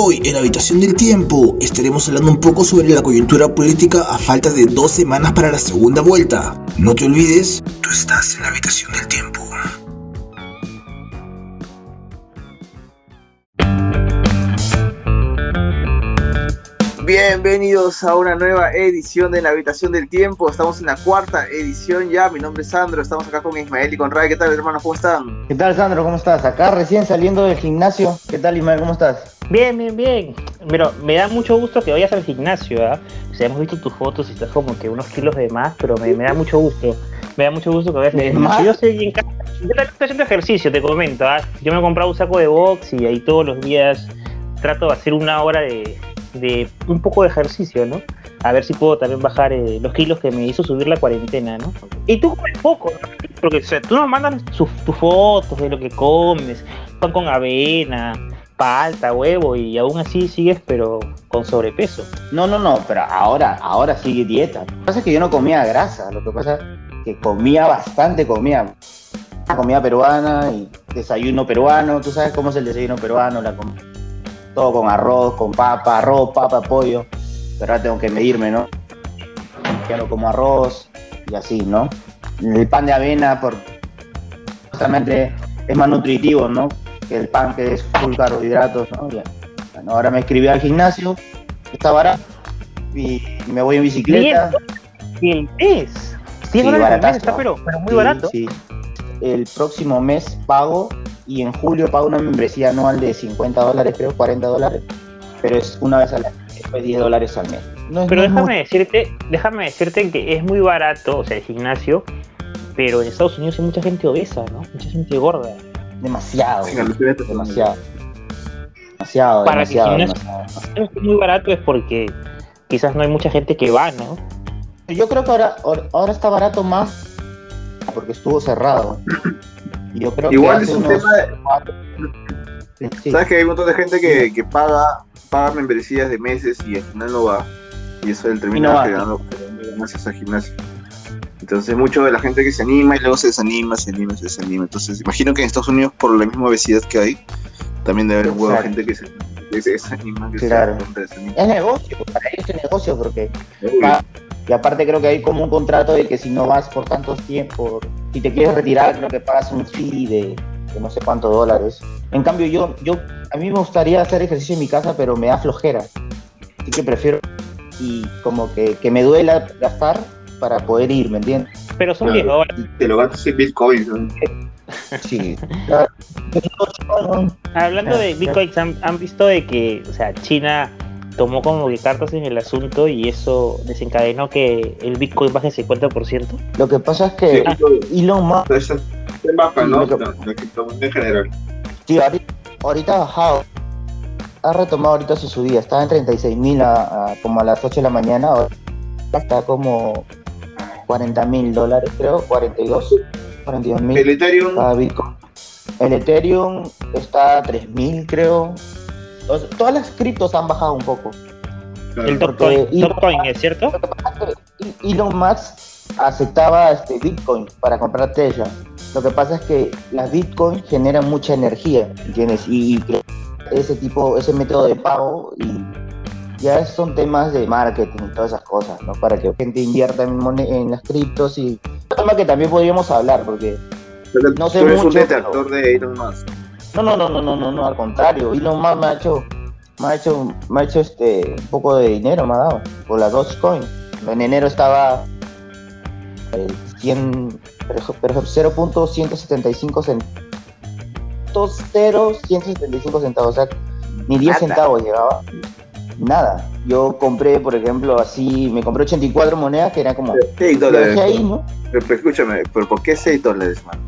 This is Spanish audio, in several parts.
Hoy en la habitación del tiempo estaremos hablando un poco sobre la coyuntura política a falta de dos semanas para la segunda vuelta. No te olvides, tú estás en la habitación del tiempo. Bienvenidos a una nueva edición de La Habitación del Tiempo. Estamos en la cuarta edición ya. Mi nombre es Sandro. Estamos acá con Ismael y con Ray. ¿Qué tal, hermanos? ¿Cómo están? ¿Qué tal, Sandro? ¿Cómo estás? Acá recién saliendo del gimnasio. ¿Qué tal, Ismael? ¿Cómo estás? Bien, bien, bien. Pero me da mucho gusto que vayas al gimnasio, ¿ah? O sea, hemos visto tus fotos y estás como que unos kilos de más, pero me, me da mucho gusto. Me da mucho gusto que vayas al ¿De gimnasio. Yo estoy en casa. Yo también estoy haciendo ejercicio, te comento, ¿ah? Yo me he comprado un saco de box y ahí todos los días trato de hacer una hora de, de un poco de ejercicio, ¿no? A ver si puedo también bajar eh, los kilos que me hizo subir la cuarentena, ¿no? Y tú comes poco, ¿no? Porque o sea, tú nos mandas sus- tus fotos de lo que comes, pan con avena, palta, huevo, y aún así sigues, pero con sobrepeso. No, no, no, pero ahora, ahora sigue dieta. Lo que pasa es que yo no comía grasa, lo que pasa es que comía bastante, comía comida peruana y desayuno peruano. Tú sabes cómo es el desayuno peruano, la com- todo con arroz, con papa, arroz, papa, pollo. Pero ahora tengo que medirme, ¿no? Ya no como arroz y así, ¿no? El pan de avena, por justamente es más nutritivo, ¿no? Que el pan que es full carbohidratos, ¿no? Ya. Bueno, ahora me escribí al gimnasio, está barato, y me voy en bicicleta. ¿Qué es? Sí, 10 dólares al mes baratazo. está, pero, pero muy Sí, barato. sí. El próximo mes pago y en julio pago una membresía anual de 50 dólares, creo, 40 dólares. Pero es una vez al año, después 10 dólares al mes. No Pero déjame decirte, déjame decirte que es muy barato, o sea, el gimnasio, pero en Estados Unidos hay mucha gente obesa, ¿no? Mucha gente gorda. Demasiado. Sí, demasiado. Demasiado, Para que demasiado, demasiado. Si es muy barato es porque quizás no hay mucha gente que va, ¿no? Yo creo que ahora, ahora- está barato más porque estuvo cerrado. Y Yo creo Igual que es un unos tema de- Sí. Sabes que hay un montón de gente que, que paga, paga membresías de meses y al final no va. Y eso él Y no termina va. ganancias al gimnasio. Entonces, mucho de la gente que se anima y luego se desanima, se anima, se desanima. Entonces, imagino que en Estados Unidos, por la misma obesidad que hay, también debe haber huevo gente que se, que se desanima, que Claro. se desanima. Es negocio, para ellos es negocio porque va- y aparte creo que hay como un contrato de que si no vas por tantos tiempos, si te quieres retirar, creo que pagas un fee de, de no sé cuántos dólares. En cambio yo, yo, a mí me gustaría hacer ejercicio en mi casa, pero me da flojera. Así que prefiero y como que, que me duela gastar para poder ir, ¿me entiendes? Pero son Claro. 10 dólares. Y Te lo gastas en Bitcoin. ¿no? Sí. Claro. Hablando de Bitcoin, ¿han, han visto de que, o sea, China tomó como que cartas en el asunto y eso desencadenó que el Bitcoin baje 50%? Lo que pasa es que Sí, Elon Musk Entonces, el mapa, ¿no? Lo que- en general. Sí, ahorita, ahorita ha bajado. Ha retomado ahorita su subida. Estaba en 36 mil como a las 8 de la mañana. Ahora está como 40 mil dólares, creo. 42, 42 mil El Ethereum, cada Bitcoin. El Ethereum está a 3 mil, creo. O sea, todas las criptos han bajado un poco. claro, El Dogecoin, ¿es cierto? Elon Musk aceptaba este Bitcoin para comprar Tesla. Lo que pasa es que las Bitcoin generan mucha energía, ¿entiendes? Y ese tipo, ese método de pago y ya son temas de marketing y todas esas cosas, ¿no? Para que gente invierta en, en las criptos y un tema que también podríamos hablar porque pero no sé tú eres un mucho, detractor de Elon Musk. no, no, no, no, no, no, no, al contrario. Elon Musk me ha hecho, me ha hecho, me ha hecho este, un poco de dinero, me ha dado, por la Dogecoin. En enero estaba el 100, pero, pero 0.175 centavos, 0.175 centavos, o sea, ni 10 Nada. centavos llegaba. Nada. Yo compré, por ejemplo, así, me compré 84 monedas que eran como, 6 lo dólares. ahí, ¿no? Pero, pero escúchame, ¿pero ¿por qué 6 dólares, man?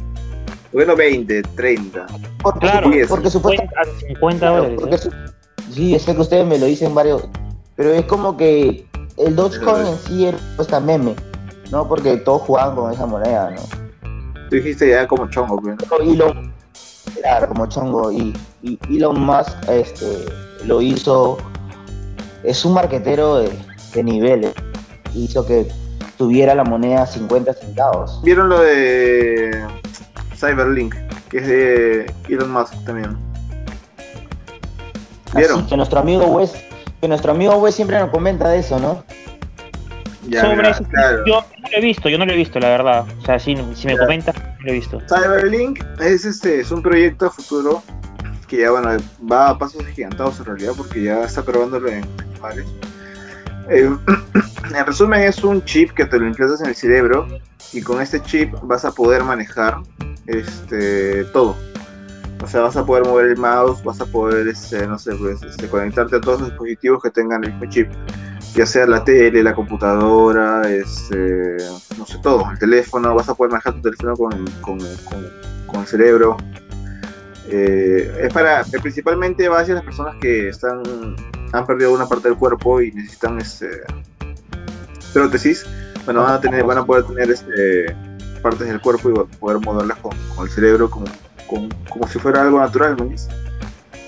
¿Por qué no 20, 30? Porque, Claro, porque supuestamente 50, 50 Claro, dólares. porque ¿eh? su- sí, sé que ustedes me lo dicen varios, pero es como que el Dogecoin en sí era puesta meme, ¿no? Porque todos jugaban con esa moneda, ¿no? Tú dijiste ya como chongo, Elon, claro, como chongo, y, y Elon Musk este, lo hizo, es un marquetero de, de niveles, hizo que tuviera la moneda 50 centavos. ¿Vieron lo de Cyberlink? Que es de Elon Musk también. ¿Vieron? Así que nuestro amigo Wes, que nuestro amigo Wes siempre nos comenta de eso, ¿no? Ya, Sobre mira, ese- claro. Yo no lo he visto, yo no lo he visto, la verdad. O sea, si, si me Ya. comentas, no lo he visto. Cyberlink es este es un proyecto a futuro que ya bueno va a pasos gigantados en realidad porque ya está probándolo en Eh, en resumen es un chip que te lo implantas en el cerebro y con este chip vas a poder manejar este todo. O sea, vas a poder mover el mouse, vas a poder, este, no sé, pues, este, conectarte a todos los dispositivos que tengan el mismo chip. Ya sea la tele, la computadora, este, no sé, todo, el teléfono, vas a poder manejar tu teléfono con, con, con- el cerebro. Eh, es para, principalmente va hacia las personas que están, han perdido una parte del cuerpo y necesitan este, prótesis. Bueno, van a, tener, van a poder tener este, partes del cuerpo y poder moverlas con, con el cerebro como, como, como si fuera algo natural, ¿me entiendes?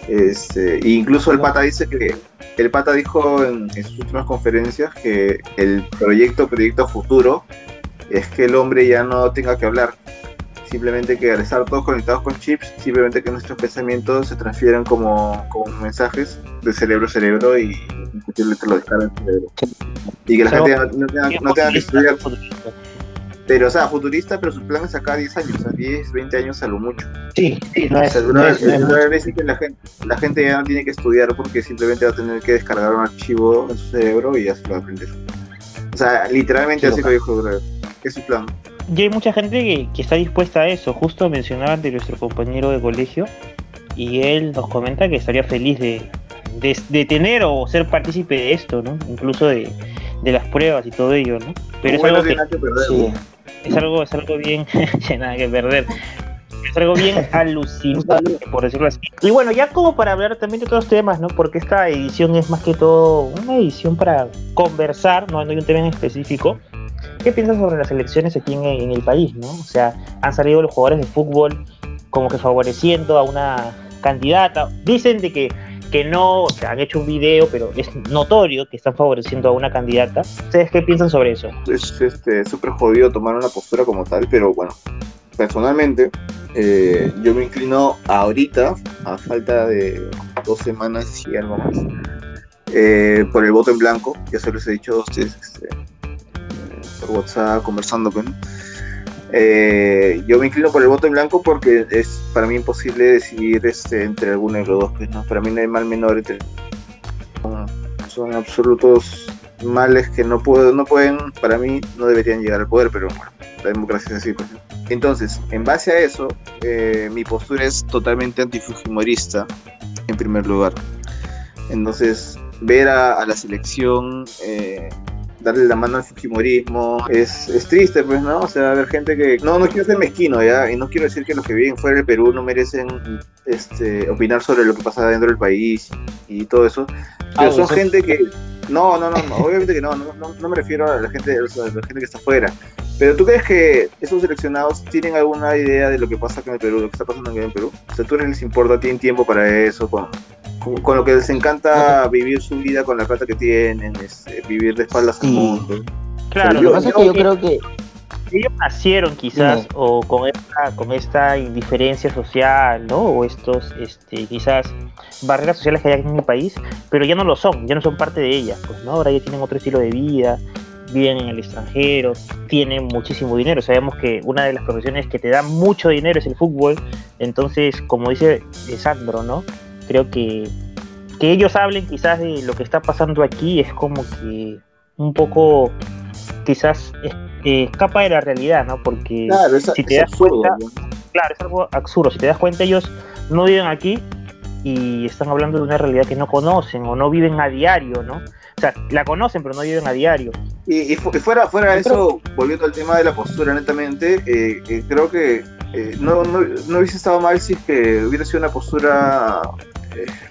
Este, e incluso el pata dice que el pata dijo en, en sus últimas conferencias que el proyecto, proyecto futuro, es que el hombre ya no tenga que hablar. Simplemente que al estar todos conectados con chips, simplemente que nuestros pensamientos se transfieran como, como mensajes de cerebro a cerebro y simplemente lo descargan cerebro. Y que la Pero- gente no, tenga, no tenga que estudiar. Pero, o sea, futurista, pero su plan es acá 10 años, o sea, 10, 20 años a lo mucho. Sí, sí, no O es, sea, no una es- vez, no es una mucho. vez dice que la gente, la gente ya no tiene que estudiar porque simplemente va a tener que descargar un archivo en su cerebro y ya se lo va a aprender. O sea, literalmente Sí, así lo dijo Drew. Es su plan. Y hay mucha gente que, que está dispuesta a eso. Justo mencionaban de nuestro compañero de colegio y él nos comenta que estaría feliz de, de, de tener o ser partícipe de esto, ¿no? Incluso de, de las pruebas y todo ello, ¿no? Pero es algo, que, perder. Sí. es algo, es algo bien, nada que perder. Es algo bien alucinante, por decirlo así. Y bueno, ya como para hablar también de otros temas, ¿no? Porque esta edición es más que todo una edición para conversar, no, no hay un tema en específico. ¿Qué piensas sobre las elecciones aquí en, en el país, no? O sea, han salido los jugadores de fútbol como que favoreciendo a una candidata. Dicen de que, que no, o sea, han hecho un video, pero es notorio que están favoreciendo a una candidata. ¿Ustedes qué piensan sobre eso? Es este, súper jodido tomar una postura como tal, pero bueno, personalmente, eh, yo me inclino ahorita, a falta de dos semanas y algo más, eh, por el voto en blanco. Ya se los he dicho ustedes este, por WhatsApp, conversando con. Eh, yo me inclino por el voto en blanco porque es para mí imposible decidir este, entre alguno de los dos. pues, ¿no? Para mí no hay mal menor entre. Son, absolutos males que no, puedo, no pueden, para mí, no deberían llegar al poder, pero bueno, la democracia es así. Pues. ¿no? Entonces, en base a eso, eh, mi postura es totalmente antifujimorista, en primer lugar. Entonces, ver a, a la selección eh, darle la mano al fujimorismo es, es triste, pues, ¿no? O sea, ver gente que... No, no quiero ser mezquino, ¿ya? Y no quiero decir que los que viven fuera del Perú no merecen este, opinar sobre lo que pasa dentro del país y todo eso. Pero Ah, son gente que... No, no, no, no, obviamente que no, no, no, me refiero a la gente, a la gente que está afuera. Pero tú crees que esos seleccionados tienen alguna idea de lo que pasa acá en el Perú, lo que está pasando aquí en el Perú? O sea, tú les importa, tienen tiempo para eso, con, con, lo que les encanta vivir su vida con la plata que tienen, este, vivir de espaldas al Sí. mundo. Claro, Lo yo- que pasa es que yo creo que ellos nacieron quizás o con esta, con esta indiferencia social, ¿no? O estos, este, quizás barreras sociales que hay aquí en el país, pero ya no lo son, ya no son parte de ellas, pues, ¿no? Ahora ya tienen otro estilo de vida, viven en el extranjero, tienen muchísimo dinero. Sabemos que una de las profesiones que te da mucho dinero es el fútbol, entonces, como dice eh, Sandro, ¿no? Creo que que ellos hablen quizás de lo que está pasando aquí es como que un poco quizás eh, escapa de la realidad, ¿no? Porque Claro, es, si te das absurdo. cuenta- ¿no? claro, es algo absurdo. Si te das cuenta, ellos no viven aquí y están hablando de una realidad que no conocen o no viven a diario, ¿no? O sea, la conocen, pero no viven a diario. Y, y fu- y fuera, fuera de eso, volviendo al tema de la postura, netamente, eh, eh, creo que eh, no, no, no hubiese estado mal si es que hubiera sido una postura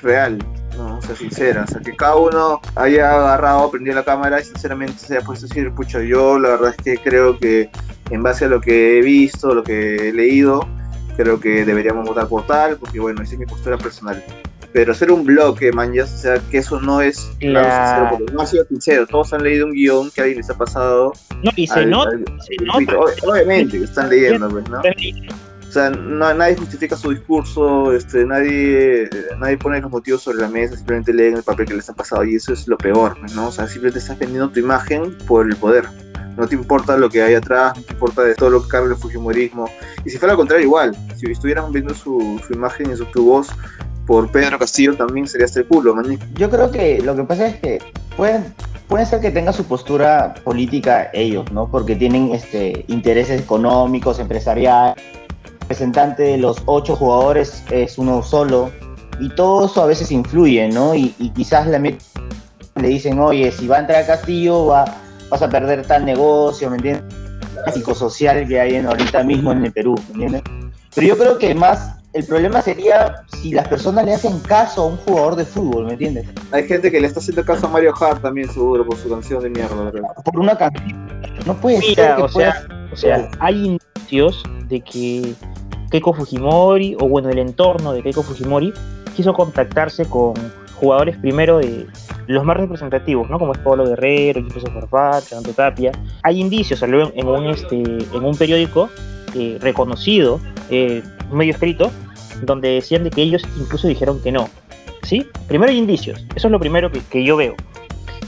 real, ¿no? o sea, sincera, o sea, que cada uno haya agarrado, prendido la cámara y sinceramente se haya puesto a decir, pucha, yo la verdad es que creo que en base a lo que he visto, lo que he leído, creo que deberíamos votar por tal, porque bueno, esa es mi postura personal. Pero ser un bloque, man, ya, o sea, que eso no es claro, sincero, porque no ha sido sincero. Todos han leído un guion que a alguien les ha pasado. No, y se al- nota, al- se al- nota. Obviamente, están leyendo, pues, ¿no? O sea, no, nadie justifica su discurso, este, nadie, nadie pone los motivos sobre la mesa, simplemente leen el papel que les ha pasado y eso es lo peor, ¿no? O sea, simplemente estás vendiendo tu imagen por el poder. No te importa lo que hay atrás, no te importa de todo lo que carga el fujimorismo. Y si fuera lo contrario, igual, si estuvieran viendo su, su imagen y su, tu voz por Pedro Castillo, también sería este culo, man. Yo creo que lo que pasa es que pueden, puede ser que tenga su postura política ellos, ¿no? Porque tienen este, intereses económicos, empresariales representante de los ocho jugadores es uno solo y todo eso a veces influye, ¿no? Y, quizás le, le dicen, oye, si va a entrar a Castillo va, vas a perder tal negocio, ¿me entiendes? psicosocial que hay en, ahorita mismo en el Perú, ¿me entiendes? Pero yo creo que más el problema sería si las personas le hacen caso a un jugador de fútbol, ¿me entiendes? Hay gente que le está haciendo caso a Mario Hart también, seguro, por su canción de mierda. Por una canción. No puede ser que o, sea, o sea, hay indicios de que Keiko Fujimori, o bueno, el entorno de Keiko Fujimori, quiso contactarse con jugadores primero de los más representativos, ¿no? Como es Pablo Guerrero, Jefferson Farfat, Fernando Tapia. Hay indicios, salió en un, este, en un periódico eh, reconocido, eh, medio escrito, donde decían de que ellos incluso dijeron que no. ¿Sí? Primero hay indicios, eso es lo primero que, yo veo.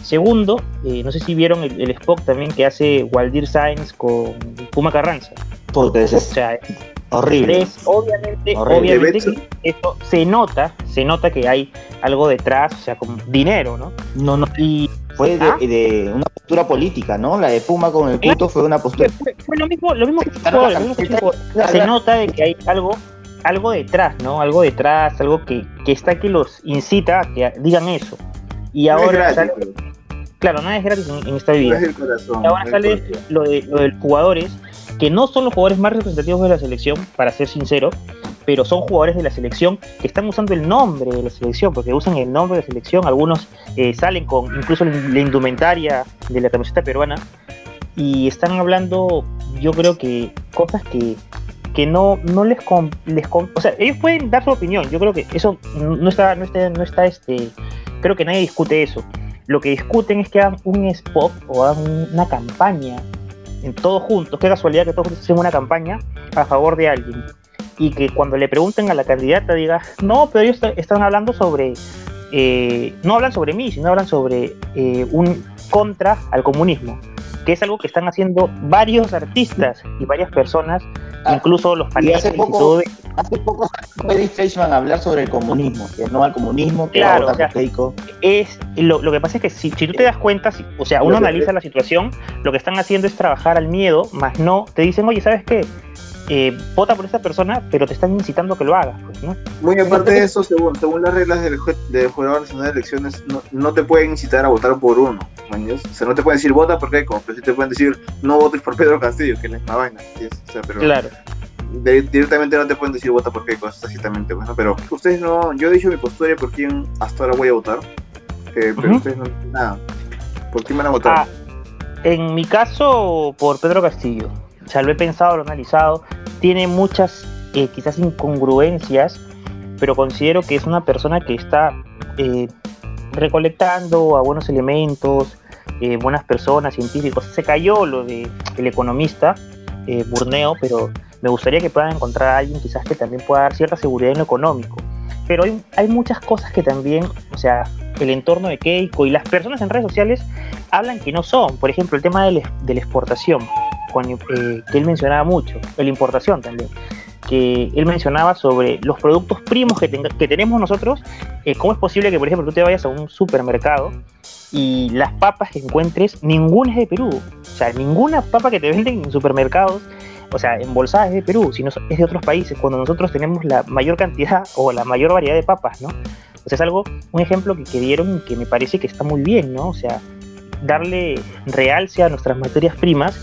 Segundo, eh, no sé si vieron el, Spock también que hace Waldir Sainz con Puma Carranza. o sea, Horrible. obviamente, obviamente esto se nota, se nota que hay algo detrás, o sea, como dinero, ¿no? No, no. Y fue de, ¿Ah? una postura política, ¿no? La de Puma con el puto fue una postura. Fue, lo mismo, lo mismo que, se nota de que hay algo, algo detrás, ¿no? Algo detrás, algo que, que está que los incita a que digan eso. Y ahora claro, nada es gratis en, esta vida. y ahora sale lo de, lo de los jugadores que no son los jugadores más representativos de la selección, para ser sincero, pero son jugadores de la selección que están usando el nombre de la selección, porque usan el nombre de la selección, algunos eh, salen con incluso la indumentaria de la camiseta peruana y están hablando, yo creo que cosas que, que no, no les, les o sea, ellos pueden dar su opinión, yo creo que eso no está, no está, no está este, creo que nadie discute eso. Lo que discuten es que hagan un spot o hagan una campaña en todos juntos, qué casualidad que todos juntos hacen una campaña a favor de alguien. Y que cuando le pregunten a la candidata diga, no, pero ellos están hablando sobre, eh, no hablan sobre mí, sino hablan sobre eh, un contra al comunismo, que es algo que están haciendo varios artistas y varias personas, ah, incluso los y, todo. Hace poco Eddie Fleischman a hablar sobre el comunismo, que no al comunismo, que claro, o sea, es lo, lo, que pasa es que si, si tú te das cuenta, o sea, uno analiza la situación, lo que están haciendo es trabajar al miedo, más no te dicen, oye, ¿sabes qué? Eh, vota por esa persona, pero te están incitando a que lo hagas. Pues, ¿no? Muy aparte de eso, según, según las reglas del, del Jurado Nacional de Elecciones, no, no, te pueden incitar a votar por uno. O sea, no te pueden decir vota por Keiko, pero sí te pueden decir no votes por Pedro Castillo, que es la misma vaina. O sea, pero claro. directamente no te pueden decir vota por Keiko, exactamente. Bueno, pero ustedes no. Yo he dicho mi postura por quién hasta ahora voy a votar. Eh, pero ustedes no nada. ¿Por quién van a votar? Ah, en mi caso, por Pedro Castillo. O sea, lo he pensado, lo he analizado. Tiene muchas, eh, quizás incongruencias, pero considero que es una persona que está eh, recolectando a buenos elementos, eh, buenas personas, científicos. Se cayó lo de el economista Burneo, pero me gustaría que puedan encontrar a alguien quizás que también pueda dar cierta seguridad en lo económico. Pero hay, hay muchas cosas que también, o sea, el entorno de Keiko y las personas en redes sociales hablan que no son. Por ejemplo, el tema de la exportación. Eh, que él mencionaba mucho, la importación también, que él mencionaba sobre los productos primos que, que tenemos nosotros, eh, cómo es posible que, por ejemplo, tú te vayas a un supermercado y las papas que encuentres, ninguna es de Perú, o sea, ninguna papa que te venden en supermercados o sea, embolsadas es de Perú, sino es de otros países, cuando nosotros tenemos la mayor cantidad o la mayor variedad de papas, ¿no? O sea, es algo, un ejemplo que, que dieron que me parece que está muy bien, ¿no? O sea, darle realce a nuestras materias primas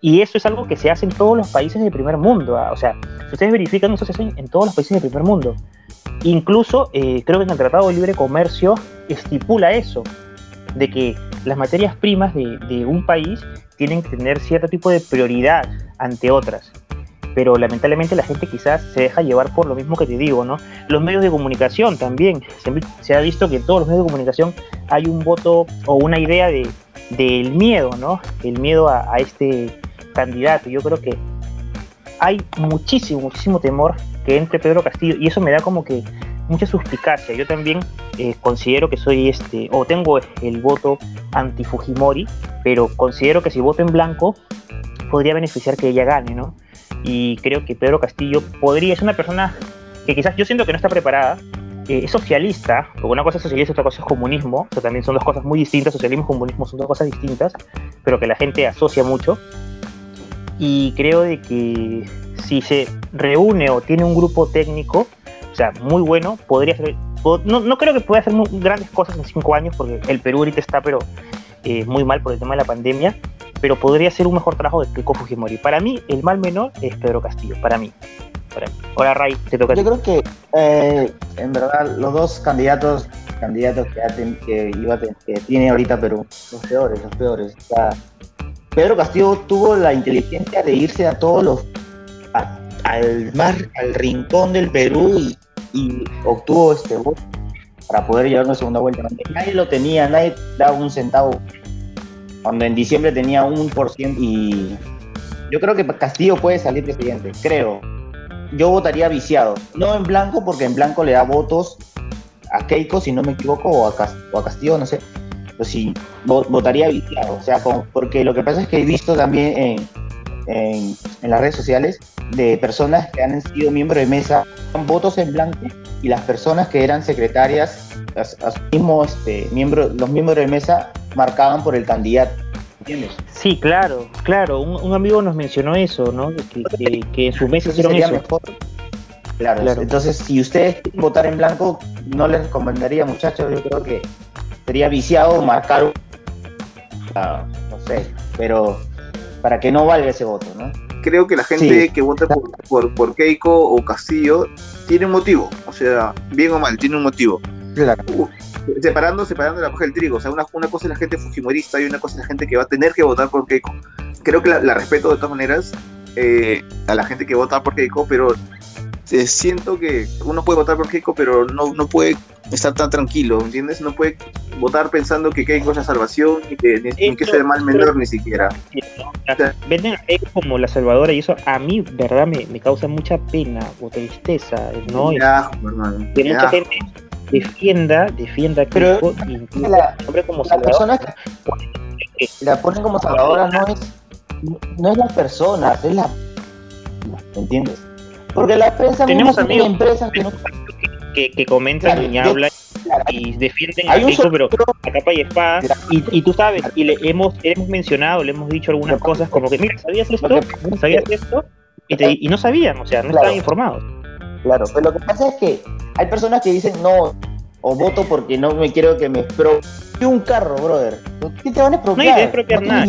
y eso es algo que se hace en todos los países del primer mundo. ¿ah? O sea, si ustedes verifican, eso se hace en todos los países del primer mundo. Incluso eh, creo que en el Tratado de Libre Comercio estipula eso, de que las materias primas de, de, un país tienen que tener cierto tipo de prioridad ante otras. Pero lamentablemente la gente quizás se deja llevar por lo mismo que te digo, ¿no? Los medios de comunicación también. Se, ha visto que en todos los medios de comunicación hay un voto o una idea de, del miedo, ¿no? El miedo a, a este candidato. Yo creo que hay muchísimo, muchísimo temor que entre Pedro Castillo y eso me da como que mucha suspicacia. Yo también eh, considero que soy este, o tengo el voto anti-Fujimori, pero considero que si voto en blanco podría beneficiar que ella gane, ¿no? Y creo que Pedro Castillo podría, es una persona que quizás yo siento que no está preparada, eh, es socialista, porque una cosa es socialista y otra cosa es comunismo, o sea, también son dos cosas muy distintas, socialismo y comunismo son dos cosas distintas, pero que la gente asocia mucho. Y creo de que si se reúne o tiene un grupo técnico, o sea, muy bueno, podría ser, no, no creo que pueda hacer grandes cosas en cinco años, porque el Perú ahorita está, pero eh, muy mal por el tema de la pandemia, pero podría ser un mejor trabajo de Keiko Fujimori. Para mí, el mal menor es Pedro Castillo, para mí. Para mí. Ahora, Ray, te toca. Yo creo que, eh, en verdad, los dos candidatos candidatos que, que, iba que tiene ahorita Perú, los peores, los peores. O sea, Pedro Castillo tuvo la inteligencia de irse a todos los al mar, al rincón del Perú y, obtuvo este voto para poder llevar una segunda vuelta. Nadie lo tenía, nadie daba un centavo. Cuando en diciembre tenía un por ciento y yo creo que Castillo puede salir presidente, creo. Yo votaría viciado, no en blanco porque en blanco le da votos a Keiko, si no me equivoco, o a, Castillo, no sé. Pero sí, votaría viciado, o sea, porque lo que pasa es que he visto también en, en, en, las redes sociales de personas que han sido miembros de mesa, votos en blanco, y las personas que eran secretarias, mismo, este, miembro, los miembros de mesa marcaban por el candidato. ¿Entiendes? Sí, claro, claro. Un, amigo nos mencionó eso, ¿no? Que, que, en su mesa hicieron eso. Mejor. Claro, claro, entonces si ustedes quieren votar en blanco, no les recomendaría, muchachos, yo creo que sería viciado marcar, no sé, pero para que no valga ese voto, ¿no? Creo que la gente que vota por, por, Keiko o Castillo tiene un motivo, o sea, bien o mal, tiene un motivo. Claro. Uh, separando, separando la paja del trigo, o sea, una, una, cosa es la gente fujimorista y una cosa es la gente que va a tener que votar por Keiko. Creo que la, respeto de todas maneras eh, a la gente que vota por Keiko, pero eh, siento que uno puede votar por Keiko, pero no, no puede estar tan tranquilo, ¿entiendes? No puede votar pensando que Keiko es la salvación y que, ni, que es el mal menor ni siquiera. Venden a Keiko como la salvadora y eso a mí, verdad, me, me causa mucha pena o tristeza, ¿no? Ya, que mucha gente defienda, defienda a Keiko y la, como la persona que la ponen como salvadora no es no es la persona, es la ¿me entiendes? Porque la prensa tenemos amigos empresas que, no... que, que comentan y hablan y defienden a Keiko, pero a capa y espada. Y, y, tú sabes, y le hemos, hemos mencionado, le hemos dicho algunas cosas como que, mira, ¿sabías esto? ¿Sabías esto? Y, te, y no sabían, o sea, no estaban informados. Claro, pero lo que pasa es que hay personas que dicen no, o voto porque no me quiero que me expropie un carro, brother. ¿Qué te van a expropiar? No, te va a expropiar nada.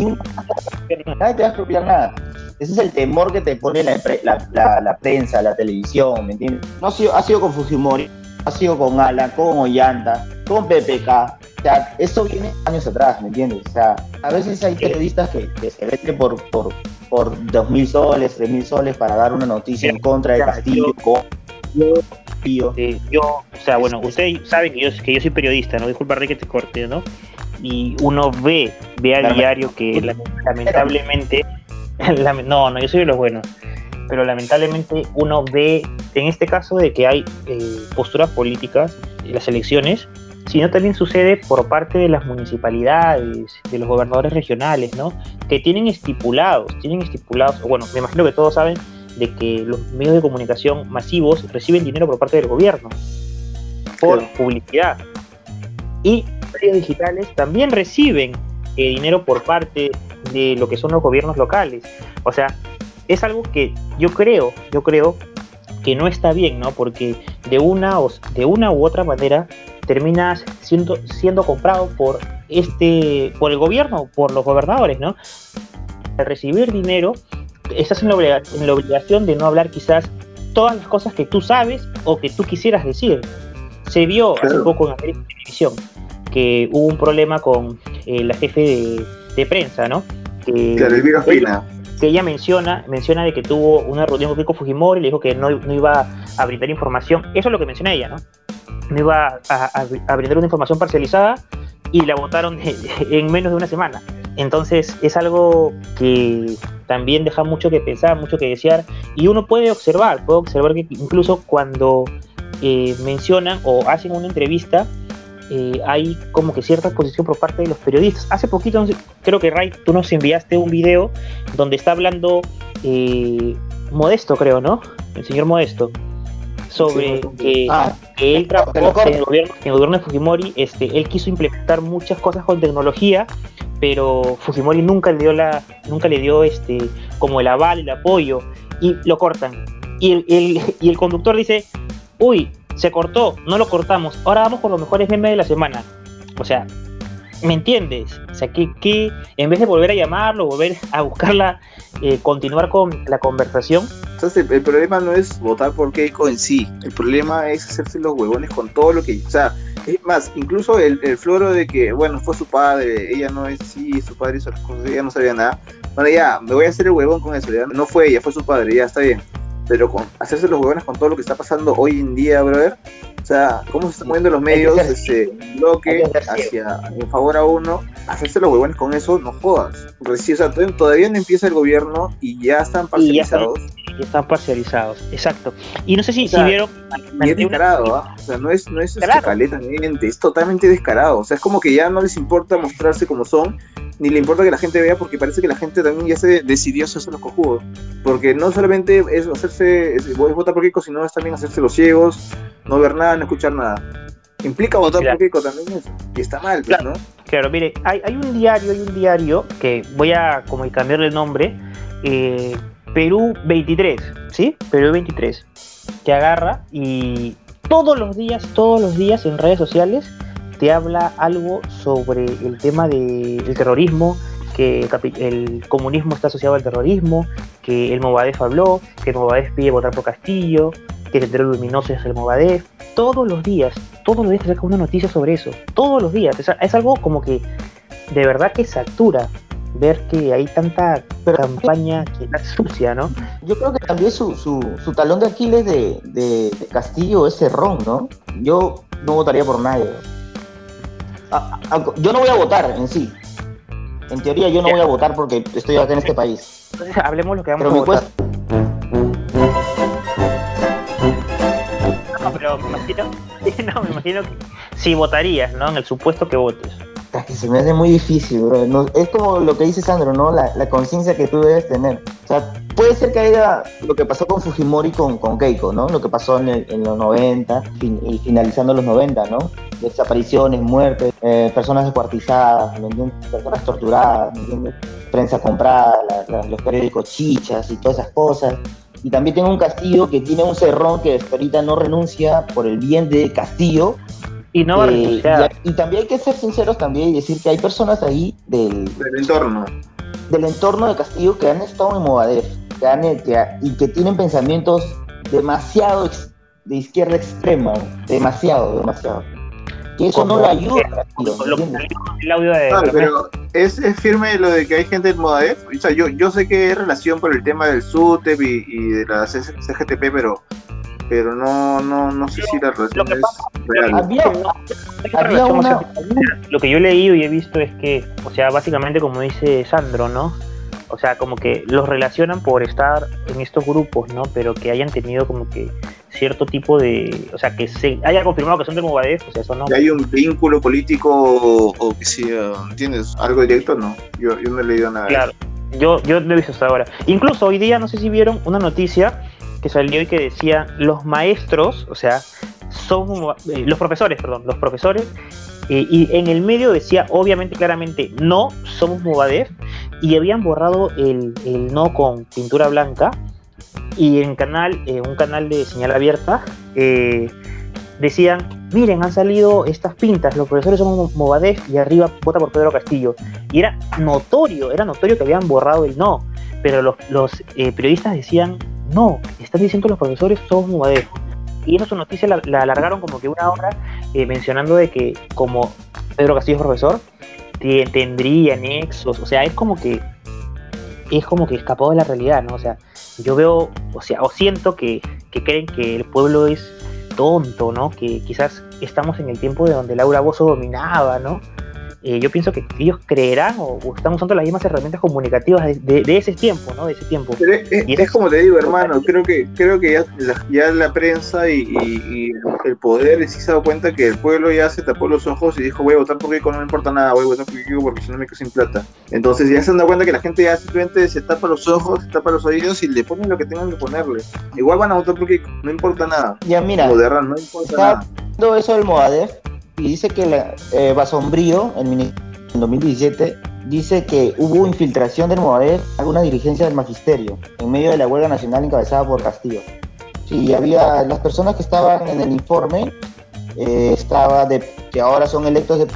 Nadie te va a expropiar nada. Ese es el temor que te pone la, la, la, prensa, la televisión, ¿me entiendes? No ha sido, ha sido con Fujimori, ha sido con Alan, con Ollanta, con PPK. O sea, eso viene años atrás, ¿me entiendes? O sea, a veces hay periodistas que, se venden por, por, por 2.000 soles, 3.000 soles para dar una noticia en contra de Castillo. Yo, yo, o sea, bueno, ustedes saben que yo, que yo soy periodista, ¿no? Disculpa que te corte, ¿no? Y uno ve, ve a diario que lamentablemente no, no, yo soy de los buenos. Pero lamentablemente uno ve, en este caso, de que hay eh, posturas políticas en las elecciones, sino también sucede por parte de las municipalidades, de los gobernadores regionales, ¿no? Que tienen estipulados, tienen estipulados, bueno, me imagino que todos saben de que los medios de comunicación masivos reciben dinero por parte del gobierno, por publicidad. Y medios digitales también reciben eh, dinero por parte de lo que son los gobiernos locales. O sea, es algo que yo creo, yo creo que no está bien, ¿no? Porque de una, o, de una u otra manera terminas siendo, siendo comprado por este, por el gobierno, por los gobernadores, ¿no? Al recibir dinero, estás en la, en la obligación de no hablar quizás todas las cosas que tú sabes o que tú quisieras decir. Se vio hace poco en la televisión que hubo un problema con eh, la jefe de, prensa, ¿no? Que, claro, ella, que ella menciona, menciona de que tuvo una reunión con Keiko Fujimori y le dijo que no, iba a brindar información. Eso es lo que menciona ella, ¿no? No iba a, brindar una información parcializada y la votaron en menos de una semana. Entonces es algo que también deja mucho que pensar, mucho que desear, y uno puede observar, puede observar que incluso cuando eh, mencionan o hacen una entrevista, eh, hay como que cierta exposición por parte de los periodistas. Hace poquito, creo que Ray, tú nos enviaste un video donde está hablando eh, Modesto, creo, ¿no? El señor Modesto, sobre que, Ah, que él trabajó en el, gobierno, en el gobierno de Fujimori, este, él quiso implementar muchas cosas con tecnología, pero Fujimori nunca le dio la, nunca le dio este, como el aval, el apoyo, y lo cortan. Y el, el- y el conductor dice, uy, se cortó, no lo cortamos, ahora vamos con los mejores memes de la semana. O sea, ¿me entiendes? O sea, que, que en vez de volver a llamarlo, volver a buscarla, eh, continuar con la conversación, el, problema no es votar por Keiko en sí. El problema es hacerse los huevones con todo lo que. O sea, es más, incluso el, el floro de que, bueno, fue su padre, ella no es así, su padre hizo las cosas, ella no sabía nada. Bueno, ya, me voy a hacer el huevón con eso. Ya no fue ella, fue su padre, ya está bien. Pero con hacerse los huevones con todo lo que está pasando hoy en día, brother. O sea, cómo se están moviendo los medios, este, bloque hacia en favor a uno, hacerse los huevones con eso, no jodas. Porque sí, o sea, todavía- no empieza el gobierno y ya están Y ya están- parcializados. están parcializados. Exacto. Y no sé si, O sea, si vieron. Y es descarado, ¿ah? O sea, no es, no es este, Claro. caletamente, es totalmente descarado. O sea, es como que ya no les importa mostrarse como son, ni le importa que la gente vea, porque parece que la gente también ya se decidió hacerse los cojudos. Porque no solamente es hacerse, es, es votar por Keiko, sino es también hacerse los ciegos, no ver nada, no escuchar nada. Implica votar Claro. por Keiko también eso. Y está mal, pues, Claro. ¿no? Claro, mire, hay, hay un diario, hay un diario que voy a como cambiarle el nombre, eh, Perú 23, ¿sí? Perú 23, que agarra y todos los días, todos los días en redes sociales te habla algo sobre el tema del terrorismo, que el comunismo está asociado al terrorismo, que el Movadef habló, que el Movadef pide votar por Castillo, que el Sendero Luminoso es el Movadef. Todos los días, todos los días te saca una noticia sobre eso. Todos los días. Es, es algo como que de verdad que satura ver que hay tanta Pero- campaña que está sucia, ¿no? Yo creo que también su, su, su talón de Aquiles de, de- de Castillo es Cerrón, ¿no? Yo no votaría por nadie. A- a- yo no voy a votar en sí. En teoría yo no voy a votar porque estoy acá en este país. Entonces hablemos lo que vamos Pero a votar. cuesta... No, pero me imagino, no, me imagino que si votarías, ¿no? En el supuesto que votes. Que se me hace muy difícil, bro. No- es como lo que dice Sandro, ¿no? La, la conciencia que tú debes tener. O sea, puede ser que haya lo que pasó con Fujimori con, con Keiko, ¿no? Lo que pasó en, el- en los 90 fin- y finalizando los 90, ¿no? Desapariciones, muertes, eh, personas descuartizadas, ¿me entiendes? Personas torturadas, ¿me entiendes? Prensa comprada, la- la- los periódicos chichas y todas esas cosas. Y también tengo un Castillo que tiene un cerrón que ahorita no renuncia por el bien de Castillo, Y no va a eh, y, y también hay que ser sinceros también y decir que hay personas ahí del, Del entorno. del entorno de Castillo que han estado en Movadef que han, que- y que tienen pensamientos demasiado ex- de izquierda extrema, demasiado, demasiado. Y eso no lo ayuda a Castillo, ¿me Lo que el audio de Claro, Ernesto. pero es, es firme lo de que hay gente en Modadef. O sea, yo, yo sé que hay relación por el tema del SUTEP y, y de la CGTP, pero pero no, no, no sé si la relación es real. Había, una había lo que yo he leído y he visto es que, o sea, básicamente como dice Sandro, ¿no? O sea, como que los relacionan por estar en estos grupos, ¿no? Pero que hayan tenido como que cierto tipo de, o sea, que se haya confirmado que son de Movadef, o sea, eso no. que hay un vínculo político o, que sea, ¿entiendes? Algo directo, no. Yo, yo no he leído nada. Claro, yo, yo lo he visto hasta ahora. Incluso hoy día, no sé si vieron una noticia que salió y que decía, los maestros, o sea, son, eh, los profesores, perdón, los profesores, eh, y en el medio decía, obviamente, claramente, no somos Movadef, y habían borrado el, el no con pintura blanca, y en canal, eh, un canal de señal abierta, decían, miren, han salido estas pintas, los profesores somos Movadef, y arriba vota por Pedro Castillo. Y era notorio, era notorio que habían borrado el no, pero los, los periodistas decían, no, están diciendo los profesores somos Movadef. Y esa su noticia la, la alargaron como que una hora eh, mencionando de que como Pedro Castillo es profesor, te- tendría nexos, o sea, es como que es como que escapado de la realidad, ¿no? O sea, yo veo, o sea, o siento que, que creen que el pueblo es tonto, ¿no? Que quizás estamos en el tiempo de donde Laura Bozo dominaba, ¿no? Eh, yo pienso que ellos creerán o, están usando las mismas herramientas comunicativas de, ese tiempo, ¿no? De ese tiempo. es, como te digo, hermano, creo que creo que ya la, ya la prensa y, el poder sí se ha dado cuenta que el pueblo ya se tapó los ojos y dijo, voy a votar por Keiko, no me importa nada, voy a votar por Keiko porque si no me quedo sin plata. Entonces ya se han dado cuenta que la gente ya simplemente se tapa los ojos, se tapa los oídos y le ponen lo que tengan que ponerle. Igual van a votar por Keiko, no importa nada. Ya mira, no importa nada. Todo eso del Moadef y dice que la, eh, Basombrío, en, en 2017, dice que hubo infiltración del Movadef a una dirigencia del magisterio en medio de la huelga nacional encabezada por Castillo. Sí, había las personas que estaban en el informe, eh, estaba de, que ahora son electos de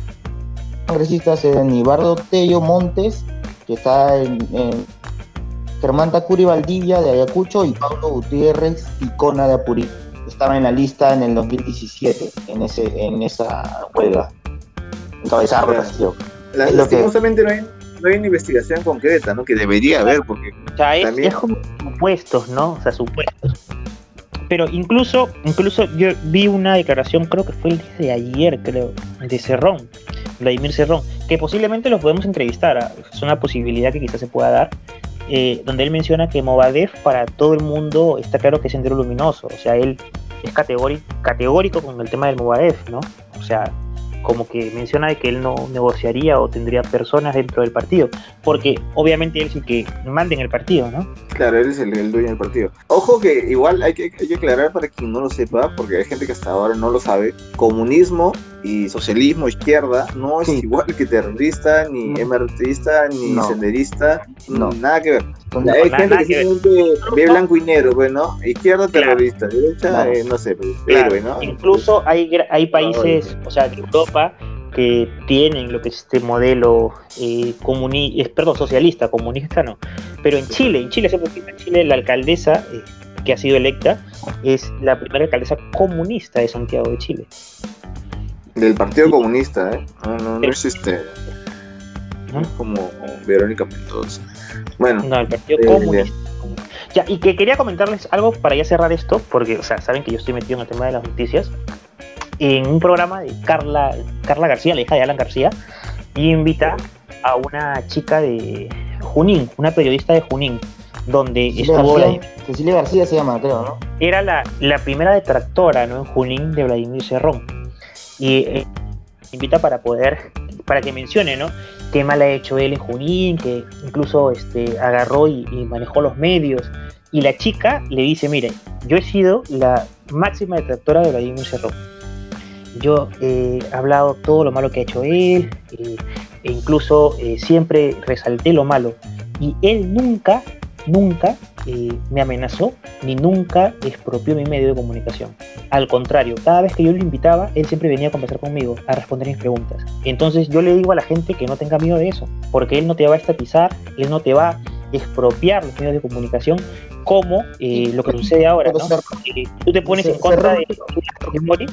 congresistas en Ibardo Tello Montes, que está en, Germán Tacuri Valdivia de Ayacucho y Pablo Gutiérrez Icona de Apurí estaba en la lista en el 2017, en, ese, en esa huelga. Encabezada por Castillo. Lastimosamente no hay, no hay una investigación concreta, ¿no? Que debería haber, porque. O sea, es, como supuestos, ¿no? O sea, supuestos. Pero incluso, incluso yo vi una declaración, creo que fue el día de ayer, creo, de Cerrón, Vladimir Cerrón, que posiblemente los podemos entrevistar, ¿ah? es una posibilidad que quizás se pueda dar, eh, donde él menciona que Movadef para todo el mundo está claro que es sendero luminoso, o sea, él es categórico, con el tema del Movadef, ¿no? O sea, como que menciona de que él no negociaría o tendría personas dentro del partido, porque obviamente él es el que manda en el partido, ¿no? Claro, él es el, dueño del partido. Ojo que igual hay que, hay que aclarar para quien no lo sepa, porque hay gente que hasta ahora no lo sabe, comunismo y socialismo, izquierda, no es igual que terrorista, ni emertista, ni senderista, no. nada que ver. hay gente que simplemente ve blanco y negro, pues, ¿no? Izquierda, terrorista, derecha, eh, no sé, pero, ¿no? Incluso hay, hay países, o sea, de Europa que tienen lo que es este modelo eh, perdón, socialista, comunista no. Pero en Chile, en Chile, en Chile la alcaldesa eh, que ha sido electa es la primera alcaldesa comunista de Santiago de Chile. Del Partido Comunista, ¿eh? No, no, no existe. No como Verónica Mendoza. Bueno. No, el Partido Comunista. Ya, y que quería comentarles algo para ya cerrar esto, porque, o sea, saben que yo estoy metido en el tema de las noticias. En un programa de Carla, Carla García, la hija de Alan García, y invita a una chica de Junín, una periodista de Junín, donde Cecilia estuvo García, Cecilia García se llama, creo, ¿no? Era la, la primera detractora, ¿no? En Junín de Vladimir Cerrón y eh, invita para poder, para que mencione, ¿no? Qué mal ha hecho él en Junín, que incluso este, agarró y, manejó los medios. Y la chica le dice, mire, yo he sido la máxima detractora de Vladimir Cerrón. Yo he hablado todo lo malo que ha hecho él, eh, e incluso eh, siempre resalté lo malo. Y él nunca, nunca me amenazó ni nunca expropió mi medio de comunicación. Al contrario, cada vez que yo lo invitaba, él siempre venía a conversar conmigo, a responder mis preguntas. Entonces yo le digo a la gente que no tenga miedo de eso, porque él no te va a estatizar, él no te va a expropiar los medios de comunicación como eh, lo que sucede ahora, ¿no? tú te pones en contra de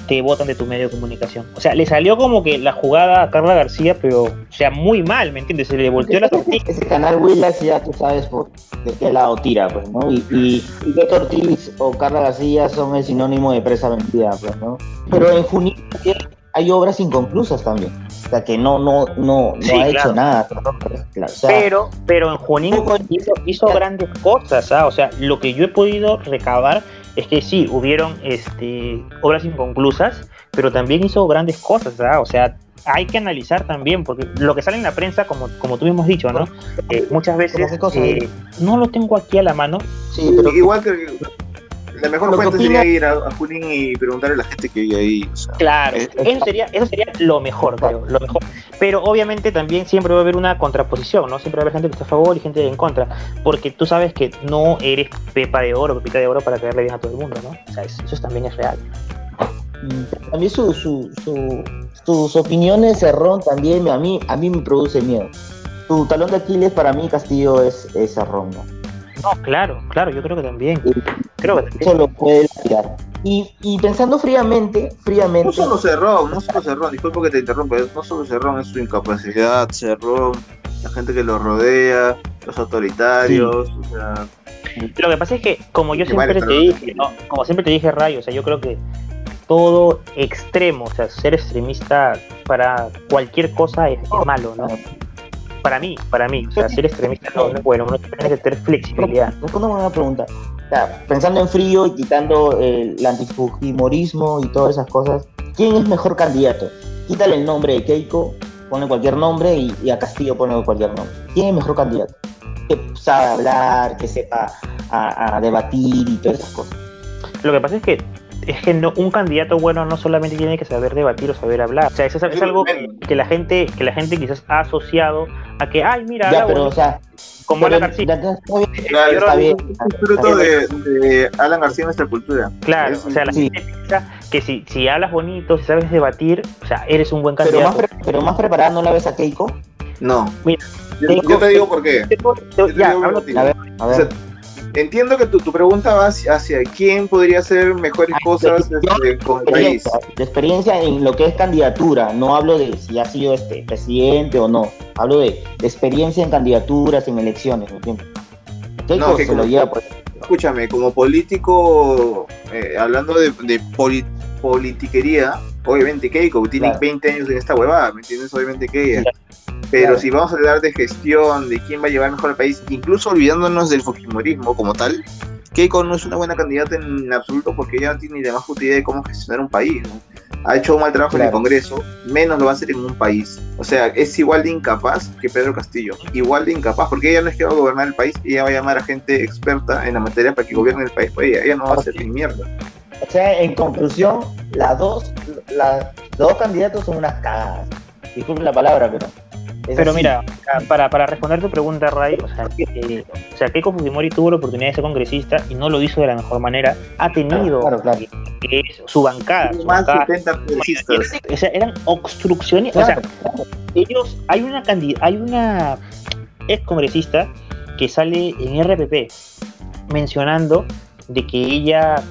te votan de tu medio de comunicación. O sea, le salió como que la jugada a Carla García, pero, o sea, muy mal, ¿me entiendes? Se le volteó la tortilla. Ese canal Willax ya tú sabes por de qué lado tira, pues, ¿no? Y, y, y o Carla García son el sinónimo de presa vendida, pues, ¿no? Pero en Junín hay obras inconclusas también. O sea, que no, no, no, no ha hecho nada. pero, pero en Junín hizo, grandes cosas, ¿ah? O sea, lo que yo he podido recabar es que sí, hubieron este, obras inconclusas, pero también hizo grandes cosas, ¿ah? O sea, hay que analizar también, porque lo que sale en la prensa, como, como tú hemos dicho, ¿no? Eh, muchas veces eh, no lo tengo aquí a la mano. Sí, pero igual que la mejor fuente sería ir a, Junín y preguntarle a la gente que vive ahí. claro, eso, sería, eso sería lo mejor, creo, lo mejor. Pero obviamente también siempre va a haber una contraposición, ¿no? Siempre va a haber gente que está a favor y gente en contra. Porque tú sabes que no eres pepa de oro, pepita de oro para caerle bien a todo el mundo, ¿no? O sea, eso, también es real. También su, su, su, sus opiniones, Cerrón, también a mí, a mí me produce miedo. Su talón de Aquiles para mí, Castillo, es, es Cerrón, ¿no? No, claro, claro, yo creo que también. Creo que Eso lo puede tirar. Y, y, pensando fríamente, fríamente. No solo Cerrón, no solo Cerrón, disculpa que te interrumpa, no solo Cerrón, es su incapacidad, Cerrón, la gente que lo rodea, los autoritarios, o sea. Lo que pasa es que, como yo siempre te dije, como siempre te dije, Rayo, o sea, yo creo que todo extremo, o sea, ser extremista para cualquier cosa es, es malo, ¿no? Para mí, para mí, o sea, ser extremista no, no es bueno, uno tiene que tener flexibilidad. Respóndame una pregunta. O sea, pensando en frío y quitando el antifujimorismo y todas esas cosas, ¿quién es mejor candidato? Quítale el nombre de Keiko, pone cualquier nombre y, y a Castillo pone cualquier nombre. ¿Quién es mejor candidato? Que sabe hablar, que sepa a, a debatir y todas esas cosas. Lo que pasa es que es que no, un candidato bueno no solamente tiene que saber debatir o saber hablar. O sea, eso es, es algo que, la gente que la gente quizás ha asociado a que, ay, mira, Ya, habla pero, o bonito", sea, como pero- Alan García. Claro, está bien. Es fruto de, de Alan García en nuestra cultura. Claro, Es- o sea, la sí. gente piensa que si, si hablas bonito, si sabes debatir, o sea, eres un buen Pero más, candidato. pre- pero más preparada no la ves a Keiko. No. Mira, yo, Keiko- yo te digo por qué. Yo te Ya, digo hablo- por qué. A ver, a O ver. sea, entiendo que tu, tu pregunta va hacia, hacia quién podría hacer mejores Ay, cosas este, con país. de experiencia en lo que es candidatura, no hablo de si ha sido este presidente o no, hablo de, de experiencia en candidaturas, en elecciones, ¿me entiendes? Keiko No, que se lo lleva por Escúchame, como político, eh, hablando de, de poli- politiquería, obviamente Keiko tiene Claro. 20 años en esta huevada, ¿me entiendes? Obviamente que ella. Pero Claro. si vamos a hablar de gestión, de quién va a llevar mejor al país, incluso olvidándonos del fujimorismo como tal, Keiko no es una buena candidata en absoluto porque ella no tiene ni la más puta idea de cómo gestionar un país. ¿no? Ha hecho un mal trabajo en el. Congreso, menos lo va a hacer en un país. O sea, es igual de incapaz que Pedro Castillo. Igual de incapaz, porque ella no es que va a gobernar el país, ella va a llamar a gente experta en la materia para que gobierne el país por ella. Ella no va a hacer ni mierda. O sea, en conclusión, las dos, la- los dos candidatos son unas cagadas. Disculpen la palabra, pero. Es Pero así. mira, para, para responder tu pregunta, Ray, o sea, eh, o sea, Keiko Fujimori tuvo la oportunidad de ser congresista y no lo hizo de la mejor manera. Ha tenido Claro, claro. que es su bancada, su Más bancada. 70 congresistas. O sea, eran obstrucciones. O sea, ellos, hay una hay una ex congresista que sale en RPP mencionando de que ella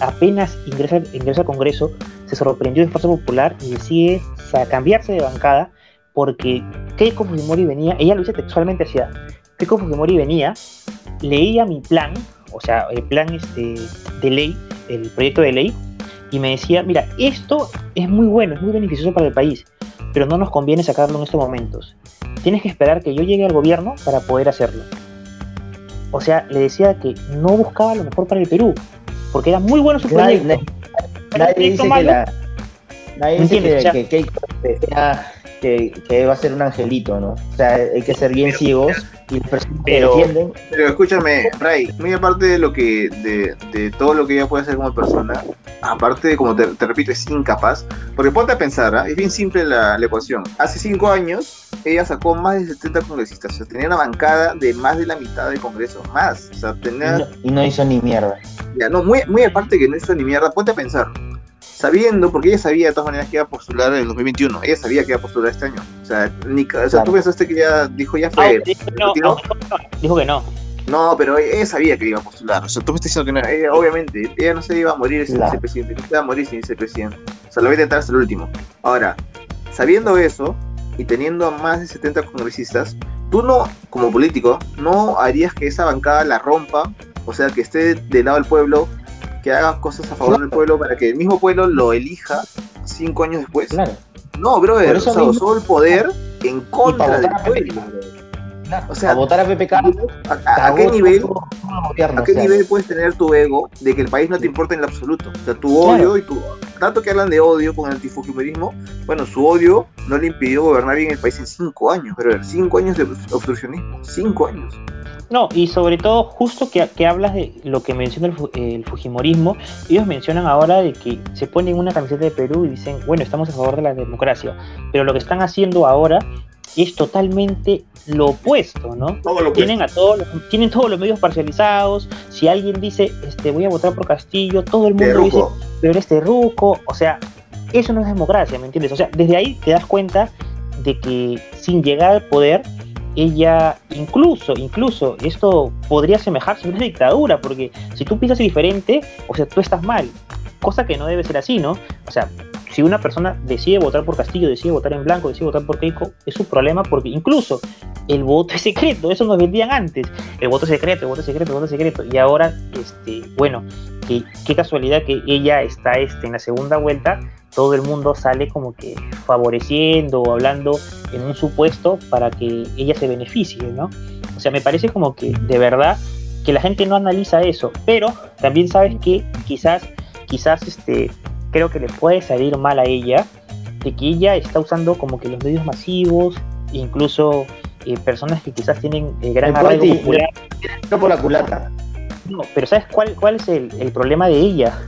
apenas ingresa, ingresa al Congreso, se sorprendió de Fuerza Popular y decide cambiarse de bancada porque Keiko Fujimori venía, ella lo dice textualmente así, Keiko Fujimori venía, leía mi plan, o sea, el plan este, de ley, el proyecto de ley, y me decía, mira, esto es muy bueno, es muy beneficioso para el país, pero no nos conviene sacarlo en estos momentos. Tienes que esperar que yo llegue al gobierno para poder hacerlo. O sea, le decía que no buscaba lo mejor para el Perú, porque era muy bueno su proyecto. nadie- nadie dice que la. Nadie ¿Me dice que, que sea- que, que va a ser un angelito, ¿no? O sea, hay que ser bien ciegos y pero- defienden. Pero escúchame, Ray, muy aparte de lo que, de, de todo lo que ella puede hacer como persona, aparte de, como te, te repito, es incapaz, porque ponte a pensar, ¿ah? es bien simple la, la ecuación. Hace cinco años, ella sacó más de 70 congresistas, o sea, tenía una bancada de más de la mitad del Congreso, más, o sea, Y tenía, no, y no hizo ni mierda. ya, no, muy, muy aparte que no hizo ni mierda, ponte a pensar. Sabiendo, porque ella sabía de todas maneras que iba a postular en el 2021, ella sabía que iba a postular este año. O sea, ni, o sea Claro. tú pensaste que ella dijo ya fue. dijo no, ah, dijo que no, dijo que no. No, pero ella sabía que iba a postular. O sea, tú me estás diciendo que no. Ella, obviamente, ella no se iba a morir sin Claro. ser presidente. No se iba a morir sin ser presidente. O sea, lo voy a intentar hasta el último. Ahora, sabiendo eso y teniendo a más de 70 congresistas, tú no, como político, no harías que esa bancada la rompa. O sea, que esté del lado del pueblo, que haga cosas a favor del pueblo para que el mismo pueblo lo elija cinco años después. Claro. No, brother, o sea, mismo- usó el poder en contra del pueblo. O sea, a votar a PPK. ¿A, a- a qué nivel el gobierno, ¿A qué o sea, nivel puedes tener tu ego de que el país no te importa en lo absoluto? O sea, tu Claro. odio y tu... Tanto que hablan de odio con el antifujimorismo, bueno, su odio no le impidió gobernar bien el país en cinco años, pero cinco años de obstruccionismo, cinco años. No, y sobre todo, justo que, que hablas de lo que menciona el, el Fujimorismo, ellos mencionan ahora de que se ponen una camiseta de Perú y dicen, bueno, estamos a favor de la democracia, pero lo que están haciendo ahora es totalmente lo opuesto, ¿no? Todo lo Tienen a todos los- tienen todos los medios parcializados. Si alguien dice, este, voy a votar por Castillo, todo el mundo dice, pero este ruco, o sea, eso no es democracia, ¿me entiendes? O sea, desde ahí te das cuenta de que sin llegar al poder, ella incluso, incluso, esto podría asemejarse a una dictadura, porque si tú piensas diferente, o sea, tú estás mal, cosa que no debe ser así, ¿no? O sea, si una persona decide votar por Castillo, decide votar en blanco, decide votar por Keiko, es su problema porque incluso el voto es secreto, eso nos vendían antes, el voto es secreto, el voto es secreto, el voto es secreto, y ahora, este, bueno, que qué casualidad que ella está este, en la segunda vuelta, todo el mundo sale como que favoreciendo o hablando en un supuesto para que ella se beneficie, ¿no? O sea, me parece como que de verdad que la gente no analiza eso, pero también sabes que quizás, quizás este, creo que le puede salir mal a ella, de que ella está usando como que los medios masivos, incluso eh, personas que quizás tienen eh, gran arraigo popular. No por la culata. No, pero ¿sabes cuál, cuál es el, el problema de ella?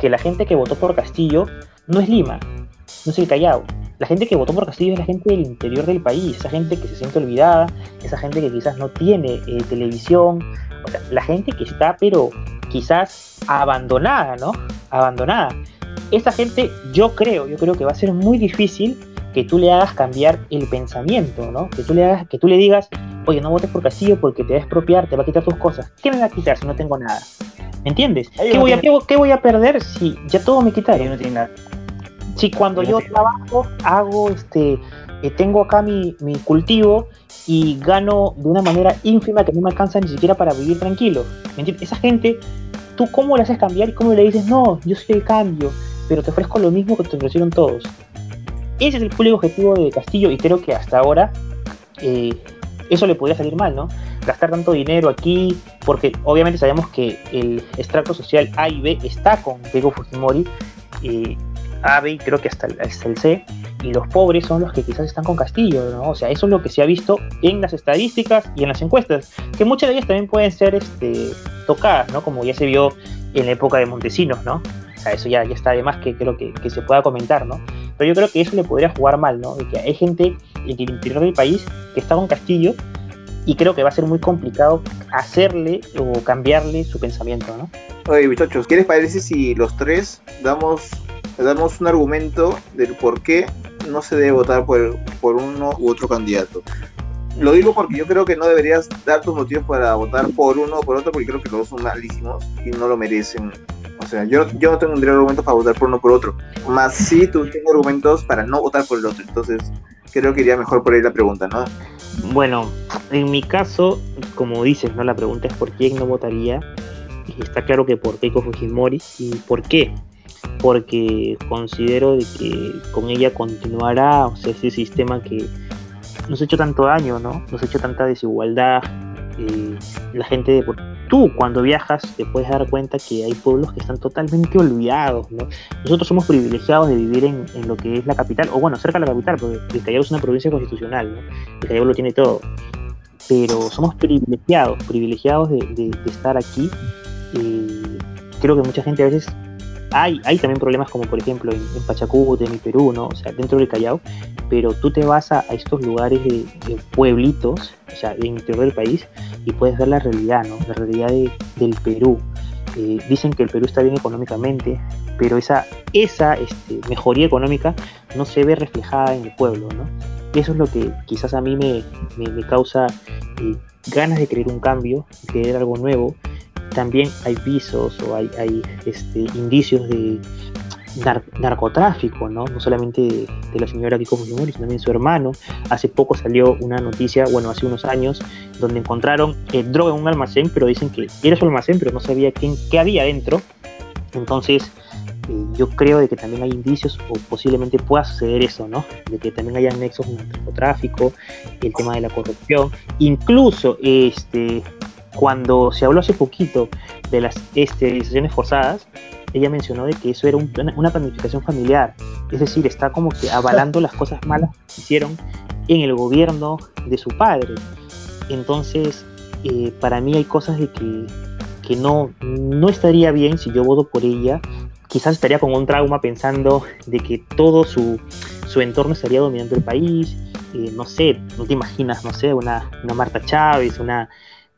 Que la gente que votó por Castillo no es Lima, no es el Callao. La gente que votó por Castillo es la gente del interior del país, esa gente que se siente olvidada, esa gente que quizás no tiene eh, televisión, o sea, la gente que está, pero quizás abandonada, ¿no? Abandonada. Esa gente, yo creo, yo creo que va a ser muy difícil que tú le hagas cambiar el pensamiento, ¿no? Que tú le hagas, que tú le digas, oye, no votes por Castillo porque te va a expropiar, te va a quitar tus cosas. ¿Qué me va a quitar si no tengo nada? ¿Me entiendes? ¿Qué voy, a, ¿qué, voy, a, perder si ya todo me quitaron? no tiene nada. Si cuando yo trabajo, hago este, eh, tengo acá mi, mi, cultivo y gano de una manera ínfima que no me alcanza ni siquiera para vivir tranquilo. Esa gente, ¿tú cómo le haces cambiar y cómo le dices, no, yo soy el cambio, pero te ofrezco lo mismo que te ofrecieron todos? Ese es el público objetivo de Castillo y creo que hasta ahora eh, eso le podría salir mal, ¿no? Gastar tanto dinero aquí, porque obviamente sabemos que el extracto social A y B está con Keiko Fujimori, eh, A, creo que hasta el, hasta C, y los pobres son los que quizás están con Castillo, ¿no? O sea, eso es lo que se ha visto en las estadísticas y en las encuestas, que muchas de ellas también pueden ser este, tocadas, ¿no? Como ya se vio en la época de Montesinos, ¿no? O sea, eso ya, está de más que creo que, que se pueda comentar, ¿no? Pero yo creo que eso le podría jugar mal, ¿no? De que hay gente en el interior del país que está con Castillo y creo que va a ser muy complicado hacerle o cambiarle su pensamiento, ¿no? Oye, muchachos, ¿qué les parece si los tres damos, damos un argumento del por qué no se debe votar por, por uno u otro candidato? Lo digo porque yo creo que no deberías dar tus motivos para votar por uno o por otro, porque creo que los dos son malísimos y no lo merecen. O sea, yo, yo no tendría argumentos para votar por uno o por otro. Más sí, tú tengo argumentos para no votar por el otro. Entonces, creo que iría mejor por ahí la pregunta, ¿no? Bueno, en mi caso, como dices, ¿no? La pregunta es por quién no votaría. Está claro que por Keiko Fujimori. ¿Y por qué? Porque considero de que con ella continuará o sea, ese sistema que nos ha hecho tanto daño, ¿no? Nos ha hecho tanta desigualdad. Eh, la gente de tú cuando viajas te puedes dar cuenta que hay pueblos que están totalmente olvidados, ¿no? Nosotros somos privilegiados de vivir en, en lo que es la capital, o bueno, cerca de la capital, porque el Callao es una provincia constitucional, ¿no? El Callao lo tiene todo. Pero somos privilegiados, privilegiados de, de, de estar aquí. Eh, creo que mucha gente a veces hay, hay también problemas como por ejemplo en, en Pachacúte, en el Perú, ¿no? O sea, dentro del Callao, pero tú te vas a, a estos lugares de, de, pueblitos, o sea, del interior del país, y puedes ver la realidad, ¿no? La realidad de, del Perú. Eh, dicen que el Perú está bien económicamente, pero esa, esa este, mejoría económica no se ve reflejada en el pueblo, ¿no? Y eso es lo que quizás a mí me, me, me causa eh, ganas de querer un cambio, querer algo nuevo, también hay visos o hay, hay este, indicios de nar narcotráfico, ¿no? No solamente de, de la señora Kiko Fujimori, sino también su hermano. Hace poco salió una noticia, bueno, hace unos años, donde encontraron eh, droga en un almacén, pero dicen que era su almacén, pero no sabía quién, qué había dentro. Entonces, eh, yo creo de que también hay indicios o posiblemente pueda suceder eso, ¿no? De que también haya nexos con el narcotráfico, el tema de la corrupción, incluso este cuando se habló hace poquito de las esterilizaciones forzadas, ella mencionó de que eso era un, una planificación familiar, es decir, está como que avalando las cosas malas que hicieron en el gobierno de su padre. Entonces, eh, para mí hay cosas de que, no, no estaría bien si yo voto por ella. Quizás estaría con un trauma pensando de que todo su, su entorno estaría dominando el país. Eh, no sé, no te imaginas, no sé, una Marta Chávez, una,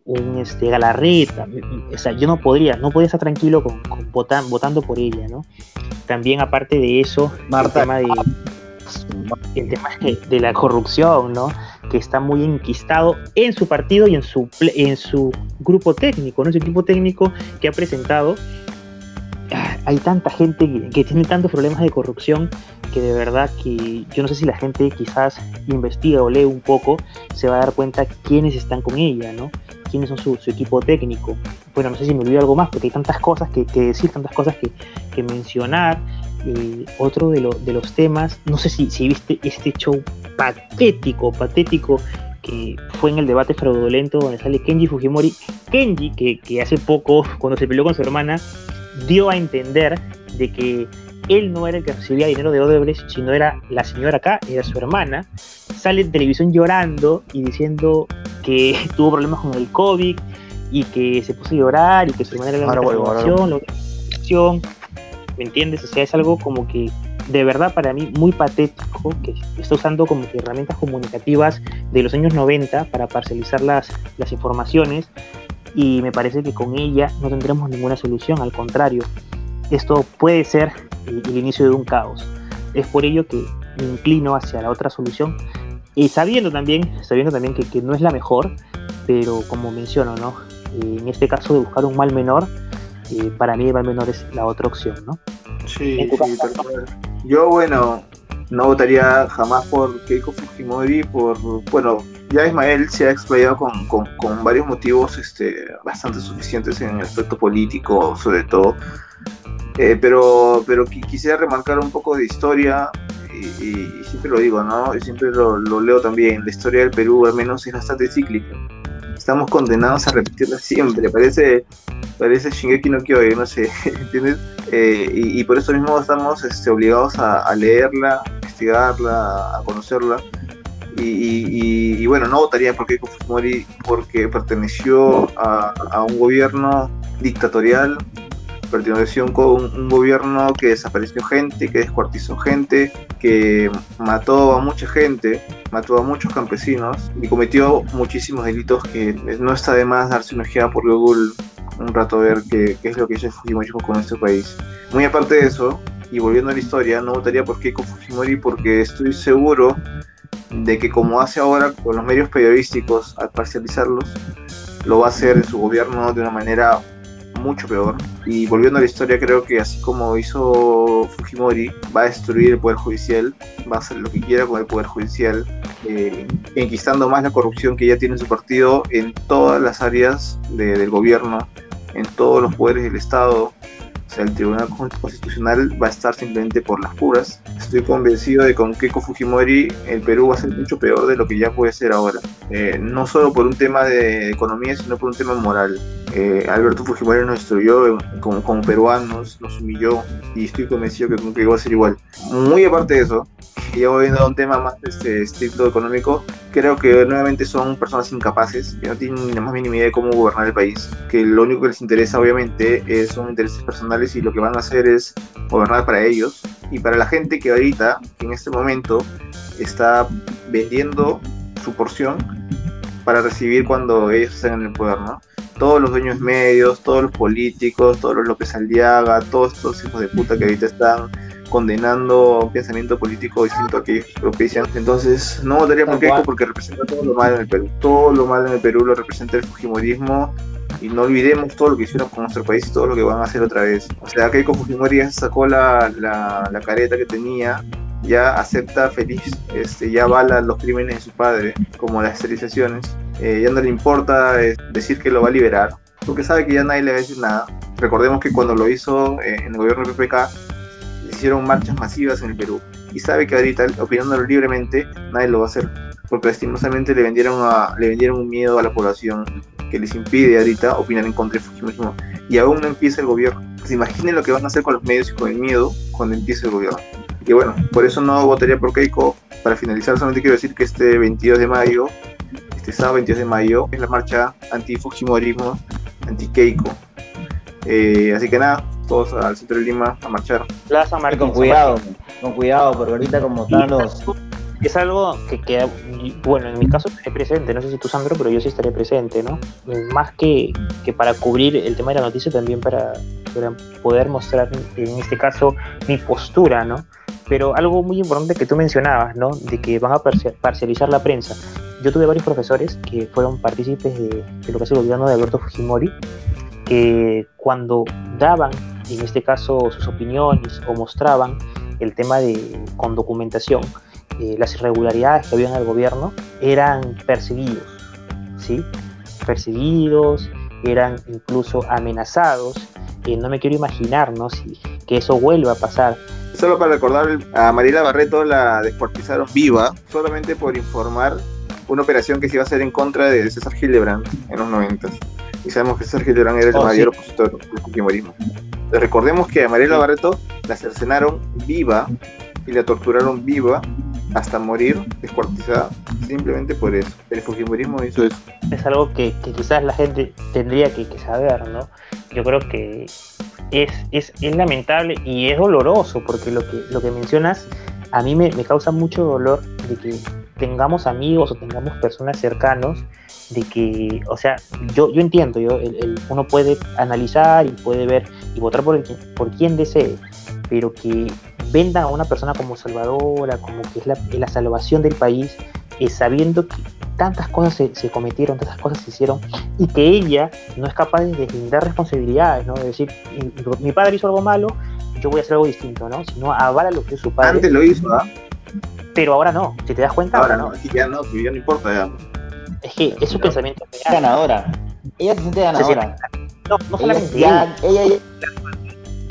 un este, Galarreta, o sea, yo no podría, no podría estar tranquilo con, con votan, votando por ella, ¿no? También aparte de eso, Marta. el tema de, el tema de, de, la corrupción, ¿no? Que está muy enquistado en su partido y en su, en su grupo técnico, ¿no? Ese grupo técnico que ha presentado. Hay tanta gente que, que tiene tantos problemas de corrupción que de verdad que yo no sé si la gente quizás investiga o lee un poco, se va a dar cuenta quiénes están con ella, ¿no? Quiénes son su, equipo técnico. Bueno, no sé si me olvido algo más, porque hay tantas cosas que, decir, tantas cosas que, mencionar. Eh, otro de, de, los temas, no sé si, si viste este show patético, patético que fue en el debate fraudulento donde sale Kenji Fujimori. Kenji, que, que hace poco, cuando se peleó con su hermana, dio a entender de que él no era el que recibía dinero de Odebrecht, sino era la señora acá, era su hermana, sale en televisión llorando y diciendo que tuvo problemas con el COVID y que se puso a llorar y que su hermana era la información, ¿me entiendes? O sea, es algo como que de verdad para mí muy patético que está usando como que herramientas comunicativas de los años 90 para parcializar las, las informaciones y me parece que con ella no tendremos ninguna solución, al contrario, esto puede ser el, inicio de un caos. Es por ello que me inclino hacia la otra solución y sabiendo también, sabiendo también que, no es la mejor, pero como menciono, ¿no? Eh, en este caso de buscar un mal menor, eh, para mí el mal menor es la otra opción, ¿no? Sí, sí, Yo, bueno, no votaría jamás por Keiko Fujimori, por, bueno, ya Ismael se ha explayado con, con, con, varios motivos este, bastante suficientes en el aspecto político, sobre todo. Eh, pero, pero quisiera remarcar un poco de historia y, siempre lo digo, ¿no? Y siempre lo, leo también. La historia del Perú al menos es bastante cíclica. Estamos condenados a repetirla siempre. Parece, parece Shingeki no Kyojin, no sé, ¿entiendes? Eh, y, por eso mismo estamos este, obligados a, leerla, a investigarla, a conocerla. Y, bueno, no votaría por Keiko Fujimori porque perteneció a, a un gobierno dictatorial perteneció con un, gobierno que desapareció gente, que descuartizó gente, que mató a mucha gente, mató a muchos campesinos y cometió muchísimos delitos que no está de más darse una ojeada por Google un rato a ver qué, es lo que hizo Fujimori con este país. Muy aparte de eso, y volviendo a la historia, no votaría por Keiko Fujimori porque estoy seguro de que como hace ahora con los medios periodísticos al parcializarlos, lo va a hacer en su gobierno de una manera mucho peor. Y volviendo a la historia, creo que así como hizo Fujimori, va a destruir el Poder Judicial, va a hacer lo que quiera con el Poder Judicial, eh, enquistando más la corrupción que ya tiene su partido en todas las áreas del gobierno, en todos los poderes del Estado, sea, el Tribunal Constitucional va a estar simplemente por las puras. Estoy convencido de que con Keiko Fujimori el Perú va a ser mucho peor de lo que ya puede ser ahora. Eh, no solo por un tema de economía, sino por un tema moral. Eh, Alberto Fujimori nos destruyó como, como peruanos, nos humilló y estoy convencido que con Keiko va a ser igual. Muy aparte de eso, ya voy a un tema más este, estricto económico, creo que nuevamente son personas incapaces, que no tienen ni la más mínima idea de cómo gobernar el país, que lo único que les interesa obviamente es, son intereses personales y lo que van a hacer es gobernar para ellos y para la gente que ahorita, que en este momento está vendiendo su porción para recibir cuando ellos estén en el poder, ¿no? Todos los dueños medios, todos los políticos, todos los López Aldiaga, todos estos hijos de puta que ahorita están condenando un pensamiento político distinto a que propician. Entonces, no votaría por Keiko porque representa todo lo malo en el Perú. Todo lo malo en el Perú lo representa el Fujimorismo y no olvidemos todo lo que hicieron con nuestro país y todo lo que van a hacer otra vez. O sea, Keiko Fujimori ya sacó la, la, la careta que tenía, ya acepta feliz, este, ya avala los crímenes de su padre, como las esterilizaciones. Eh, ya no le importa eh, decir que lo va a liberar, porque sabe que ya nadie le va a decir nada. Recordemos que cuando lo hizo eh, en el gobierno de PPK, hicieron marchas masivas en el Perú y sabe que ahorita, opinándolo libremente, nadie lo va a hacer, porque lastimosamente le vendieron, a, le vendieron un miedo a la población que les impide ahorita opinar en contra de Fujimori y aún no empieza el gobierno. Pues imaginen lo que van a hacer con los medios y con el miedo cuando empiece el gobierno. Y bueno, por eso no votaría por Keiko. Para finalizar, solamente quiero decir que este 22 de mayo, este sábado 22 de mayo, es la marcha anti-Fujimorismo, anti-Keiko. Eh, así que nada, todos al centro de Lima a marchar. Plaza Martín, con cuidado, con cuidado, porque ahorita como están los... Es algo que, queda, bueno, en mi caso estaré presente, no sé si tú Sandro, pero yo sí estaré presente, ¿no? Más que, que para cubrir el tema de la noticia, también para, poder mostrar, en este caso, mi postura, ¿no? Pero algo muy importante que tú mencionabas, ¿no? De que van a parcializar la prensa. Yo tuve varios profesores que fueron partícipes de, de lo que es el gobierno de Alberto Fujimori que cuando daban, en este caso, sus opiniones o mostraban el tema de con documentación, eh, las irregularidades que había en el gobierno, eran perseguidos, ¿sí? perseguidos, eran incluso amenazados. Eh, no me quiero imaginar ¿no? si, que eso vuelva a pasar. Solo para recordar, a Mariela Barreto la descuartizaron viva solamente por informar una operación que se iba a hacer en contra de César Gildebrand en los 90. Y sabemos que César Gildebrand era el Oh, mayor opositor del fujimorismo. Recordemos que a Mariela Barreto la cercenaron viva y la torturaron viva hasta morir descuartizada simplemente por eso. El fujimorismo hizo eso. es algo que, que quizás la gente tendría que, que saber, ¿no? Yo creo que es, es, es lamentable y es doloroso porque lo que, lo que mencionas a mí me, me causa mucho dolor de que tengamos amigos o tengamos personas cercanos de que, o sea, yo, yo entiendo, yo, el, uno puede analizar y puede ver y votar por, el, por quien desee, pero que vendan a una persona como salvadora, como que es la, la salvación del país, sabiendo que tantas cosas se, se cometieron, tantas cosas se hicieron, y que ella no es capaz de deslindar responsabilidades, ¿no? De decir, mi, mi padre hizo algo malo, yo voy a hacer algo distinto, ¿no? Sino avala lo que es su padre, Antes lo hizo, ¿ah? Pero ahora no, si te das cuenta, Ahora no, aquí ya no, ya no importa ya. Es que es su pensamiento ganadora. Ella se siente ganadora. No, no Ella solamente ya, ella ya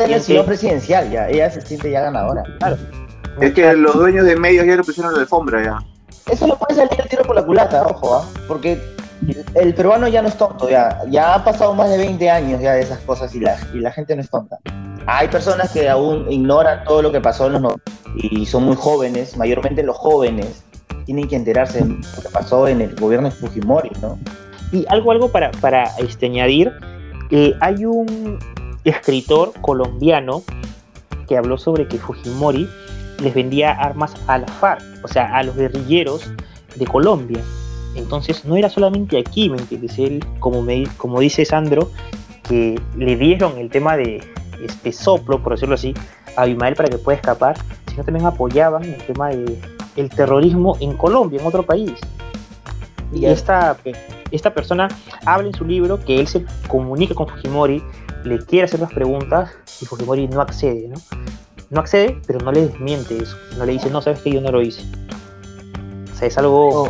Sí, es sí. presidencial, ya. Ella se siente ya ganadora. Es que los dueños de medios ya le pusieron la alfombra ya. Eso lo puede salir el tiro por la culata, ojo, ¿ah? porque el peruano ya no es tonto, ya, ya ha pasado más de 20 años ya de esas cosas y la, y la gente no es tonta. Hay personas que aún ignoran todo lo que pasó en los 90 y son muy jóvenes, mayormente los jóvenes tienen que enterarse de lo que pasó en el gobierno de Fujimori, ¿no? Y algo, algo para, para este, añadir, eh, hay un escritor colombiano que habló sobre que Fujimori les vendía armas a la FARC, o sea, a los guerrilleros de Colombia. Entonces no era solamente aquí, ¿me entiendes? Él, como, me, como dice Sandro, que le dieron el tema de este soplo, por decirlo así, a Abimael para que pueda escapar, sino también apoyaban el tema de el terrorismo en Colombia, en otro país. Y esta, esta persona habla en su libro que él se comunica con Fujimori, le quiere hacer las preguntas y Fujimori no accede, ¿no? No accede, pero no le desmiente eso. No le dice, no, sabes que yo no lo hice. O sea, es algo Oh,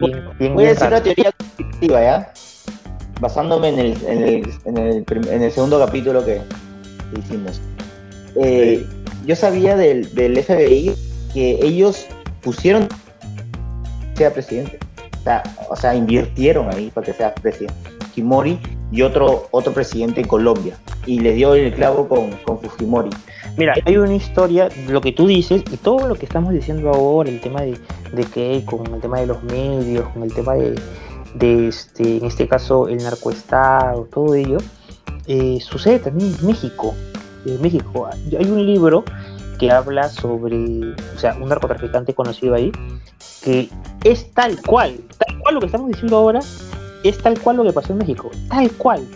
bien, bien, Voy a decir raro. una teoría conspirativa, ¿ya? Basándome en el, en el, en el, prim- en el segundo capítulo que que hicimos. Eh, yo sabía del, del FBI que ellos pusieron sea presidente. O sea, o sea, invirtieron ahí para que sea presidente. Fujimori y otro, otro presidente en Colombia. Y le dio el clavo con, con Fujimori. Mira, hay una historia, lo que tú dices y todo lo que estamos diciendo ahora, el tema de, de que con el tema de los medios, con el tema de, de este, en este caso el narcoestado, todo ello, eh, sucede también en México. En México hay un libro que habla sobre, o sea, un narcotraficante conocido ahí, que es tal cual, tal cual lo que estamos diciendo ahora, es tal cual lo que pasó en México, tal cual.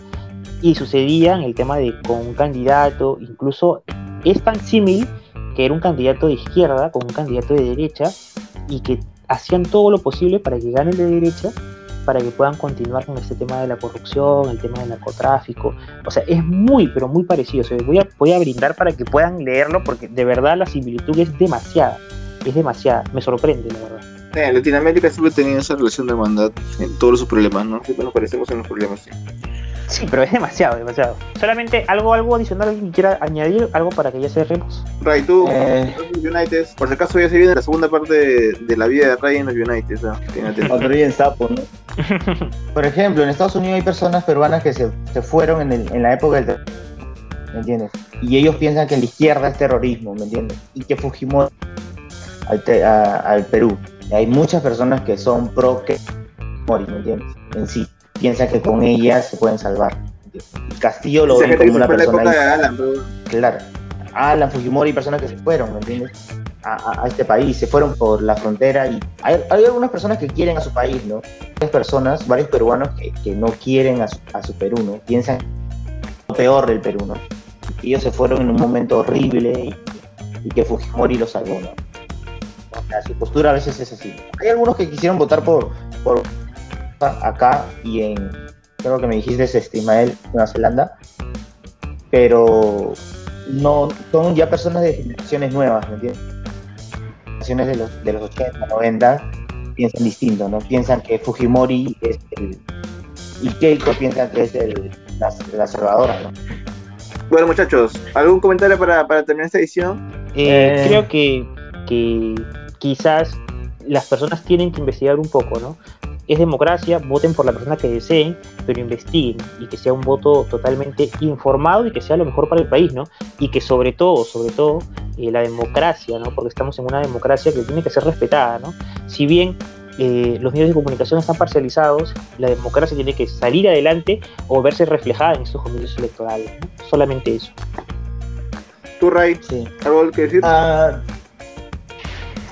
Y sucedía en el tema de con un candidato, incluso es tan símil que era un candidato de izquierda con un candidato de derecha y que hacían todo lo posible para que gane el de derecha para que puedan continuar con este tema de la corrupción, el tema del narcotráfico. O sea, es muy, pero muy parecido. O sea, voy, a, voy a brindar para que puedan leerlo porque de verdad la similitud es demasiada. Es demasiada. Me sorprende, la verdad. Eh, Latinoamérica siempre tenido esa relación de hermandad en todos sus problemas, ¿no? Siempre nos parecemos en los problemas. sí. Sí, pero es demasiado, demasiado. Solamente algo, algo adicional, alguien quiera añadir, algo para que ya cerremos. Ray, tú, Eh. United, por si acaso ya se viene la segunda parte de, de la vida de Ray en los United. Otro día en sapo, ¿no? Por ejemplo, en Estados Unidos hay personas peruanas que se, se fueron en, el- en la época del terrorismo, ¿me entiendes? Y ellos piensan que la izquierda es terrorismo, ¿me entiendes? Y que Fujimori al, te- a- al Perú. Y hay muchas personas que son pro que Fujimori, ¿me entiendes? En sí, piensan que con ellas se pueden salvar. Castillo lo Esa ve gente que como una la persona de Alan, pero claro. Alan Fujimori, personas que se fueron, ¿me entiendes? A, a- a este país, se fueron por la frontera y hay, hay algunas personas que quieren a su país, ¿no? Varias personas, varios peruanos que, que no quieren a su, a su Perú, ¿no? Piensan lo peor del Perú, ¿no? Y ellos se fueron en un momento horrible y, y que Fujimori los salvó, ¿no? O sea, su postura a veces es así. Hay algunos que quisieron votar por, por acá y en, creo que me dijiste, este, Ismael, Nueva Zelanda, pero no son ya personas de generaciones nuevas, ¿me entiendes? Generaciones de los, de los 80, 90 piensan distinto, ¿no? Piensan que Fujimori es el, y Keiko piensa que es el, la, la salvadora, ¿no? Bueno, muchachos, ¿algún comentario para, para terminar esta edición? Eh, Eh. Creo que, que quizás las personas tienen que investigar un poco, ¿no? Es democracia, voten por la persona que deseen, pero investiguen y que sea un voto totalmente informado y que sea lo mejor para el país, ¿no? Y que sobre todo, sobre todo, eh, la democracia, ¿no? Porque estamos en una democracia que tiene que ser respetada, ¿no? Si bien eh, los medios de comunicación están parcializados, la democracia tiene que salir adelante o verse reflejada en estos comicios electorales, ¿no? Solamente eso. ¿Tú, Ray, Sí. algo que decir? Ah,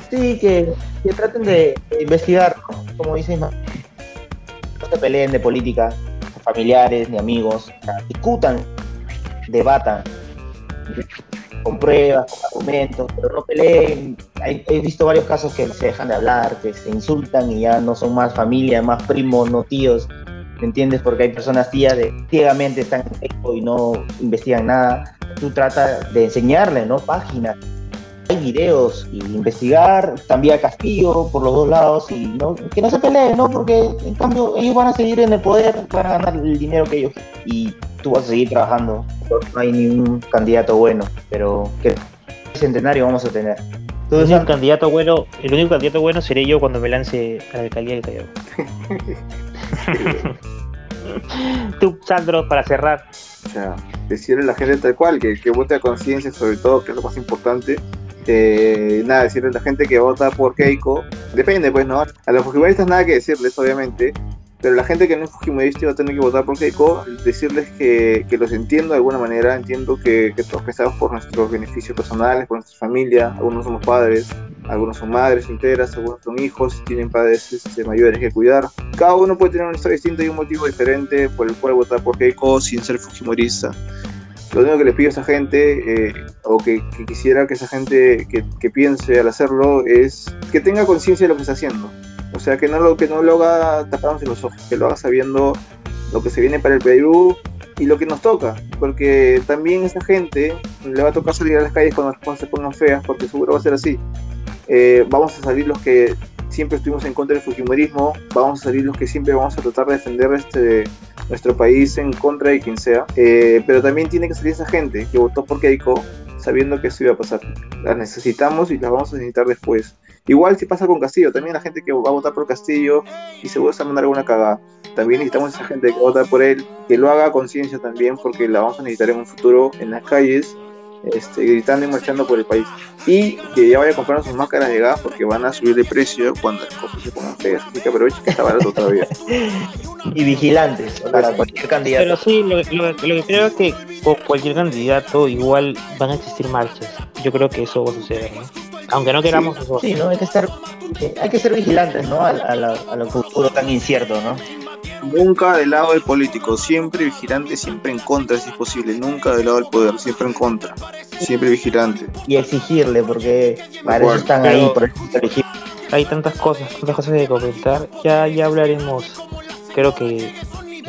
sí, que, que traten de, investigar, como dice. No se peleen de política, familiares ni amigos. Discutan, debatan, con pruebas, con argumentos, pero no peleen. He visto varios casos que se dejan de hablar, que se insultan y ya no son más familia, más primos, no tíos. ¿Me entiendes? Porque hay personas tías de ciegamente están en y no investigan nada. Tú tratas de enseñarle, ¿no? Páginas, hay videos y investigar, también a Castillo por los dos lados y no, que no se peleen, ¿no? Porque en cambio ellos van a seguir en el poder, van a ganar el dinero que ellos y tú vas a seguir trabajando. No hay ningún candidato bueno, pero ¿qué centenario vamos a tener? El Entonces, único candidato bueno, el único candidato bueno seré yo cuando me lance a la alcaldía del Callao. Tú, Sandro, para cerrar. O sea, decirle a la gente tal cual, que, que vote a conciencia sobre todo, que es lo más importante. Eh, nada, decirle a la gente que vota por Keiko, depende pues, ¿no? A los fujimoristas nada que decirles, obviamente, pero la gente que no es fujimorista va a tener que votar por Keiko, decirles que, que los entiendo de alguna manera, entiendo que, que todos pensamos por nuestros beneficios personales, por nuestra familia, algunos somos padres, algunos son madres enteras, algunos son hijos, tienen padres este, mayores que cuidar. Cada uno puede tener una historia distinta y un motivo diferente por el cual votar por Keiko sin ser fujimorista. Lo único que les pido a esa gente, eh, o que, que quisiera que esa gente que, que piense al hacerlo, es que tenga conciencia de lo que está haciendo. O sea, que no lo, que no lo haga tapándose los ojos, que lo haga sabiendo lo que se viene para el Perú y lo que nos toca. Porque también esa gente le va a tocar salir a las calles cuando las cosas se pongan feas, porque seguro va a ser así. Eh, vamos a salir los que siempre estuvimos en contra del fujimorismo, vamos a salir los que siempre vamos a tratar de defender este, nuestro país en contra de quien sea, eh, pero también tiene que salir esa gente que votó por Keiko sabiendo que eso iba a pasar. Las necesitamos y las vamos a necesitar después. Igual si pasa con Castillo, también la gente que va a votar por Castillo y seguro se va a mandar alguna cagada. También necesitamos esa gente que vota por él, que lo haga a conciencia también, porque la vamos a necesitar en un futuro en las calles, este, gritando y marchando por el país. Y que ya vaya a comprar sus máscaras de gas porque van a subir de precio cuando las cosas se pongan feas. Así que aprovechen que está barato todavía. y vigilantes para cualquier candidato. Pero sí, lo, que- lo que- lo que creo es que con cualquier candidato igual van a existir marchas. Yo creo que eso va a suceder, ¿no? Aunque no queramos eso. Sí, ¿no? Hay que estar, eh, hay que ser vigilantes, ¿no? A, a, la- a lo futuro tan incierto, ¿no? Nunca del lado del político, siempre vigilante, siempre en contra si es posible. Nunca del lado del poder, siempre en contra. Siempre vigilante. Y exigirle, porque para eso están ahí, por eso elegir. Hay tantas cosas, tantas cosas que comentar. Ya, ya hablaremos, creo que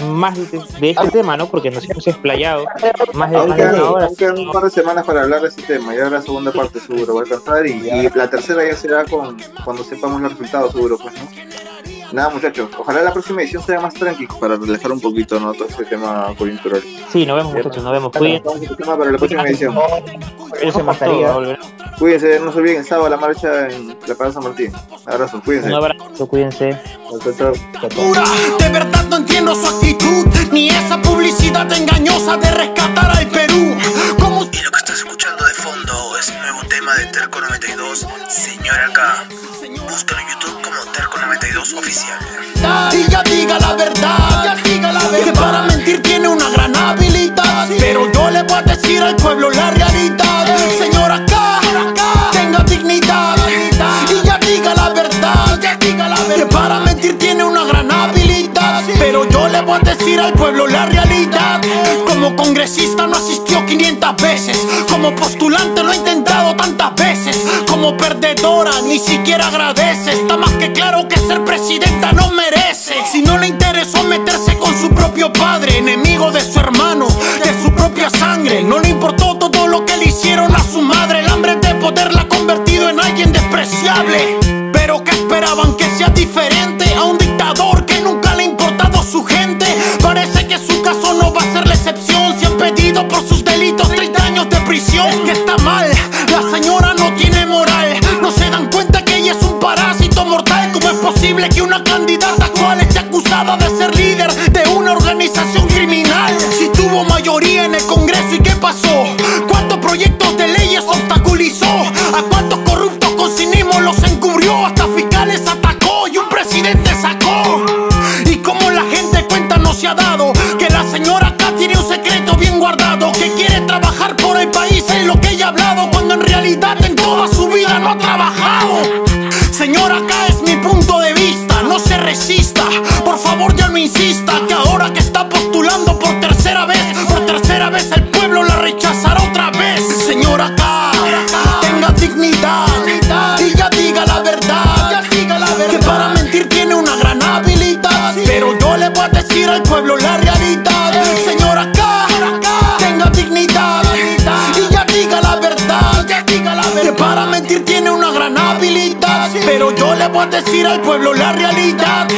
más de, de este tema, ¿no? Porque nos hemos explayado más de, Aún más de una hora. quedan un par de semanas para hablar de este tema. Ya la segunda parte seguro va a alcanzar. Y, y la tercera ya será con, cuando sepamos los resultados seguro, pues, ¿no? Nada, muchachos. Ojalá la próxima edición sea más tranquila para relajar un poquito, ¿no? Todo este tema coyuntural. Sí, nos vemos, muchachos, nos vemos. Cuídense. Este tema para la próxima edición. Mascarilla. volveremos. Cuídense, no se olviden, el sábado la marcha en la Plaza San Martín. Abrazo, cuídense. Un abrazo, cuídense. De verdad no entiendo su actitud, ni esa publicidad engañosa de rescatar al Perú. Y lo que estás escuchando de fondo es el nuevo tema de Terco 92, Señor Acá. Búscalo en YouTube 92 Oficial. y ya diga la verdad, ya diga la verdad. Que para mentir tiene una gran habilidad. Pero yo le voy a decir al pueblo la realidad. Señor acá, tenga dignidad. Y ya diga la verdad, ya diga la verdad. Que para mentir tiene una gran habilidad. Pero yo le voy a decir al pueblo la realidad. Como congresista no asistió 500 veces. Como postulante lo ha intentado tantas veces. Como perdedora ni siquiera agradece. Está más que claro que ser presidenta no merece. Si no le interesó meterse con su propio padre, enemigo de su hermano, de su propia sangre. No le importó todo lo que le hicieron a su madre. El hambre de poder la ha convertido en alguien despreciable. Pero que esperaban por sus delitos, 30 años de prisión. Es que está mal, la señora no tiene moral. No se dan cuenta que ella es un parásito mortal. ¿Cómo es posible que una candidata actual esté acusada de ser líder de una organización criminal? Si tuvo mayoría en el Congreso, ¿y qué pasó? ¿Cuántos proyectos de leyes obstaculizó? ¿A cuántos corruptos con cinismo los encubrió? Hasta fiscales atacó y un presidente sacó. ¿Y cómo la gente cuenta no se ha dado? Decir al pueblo la realidad.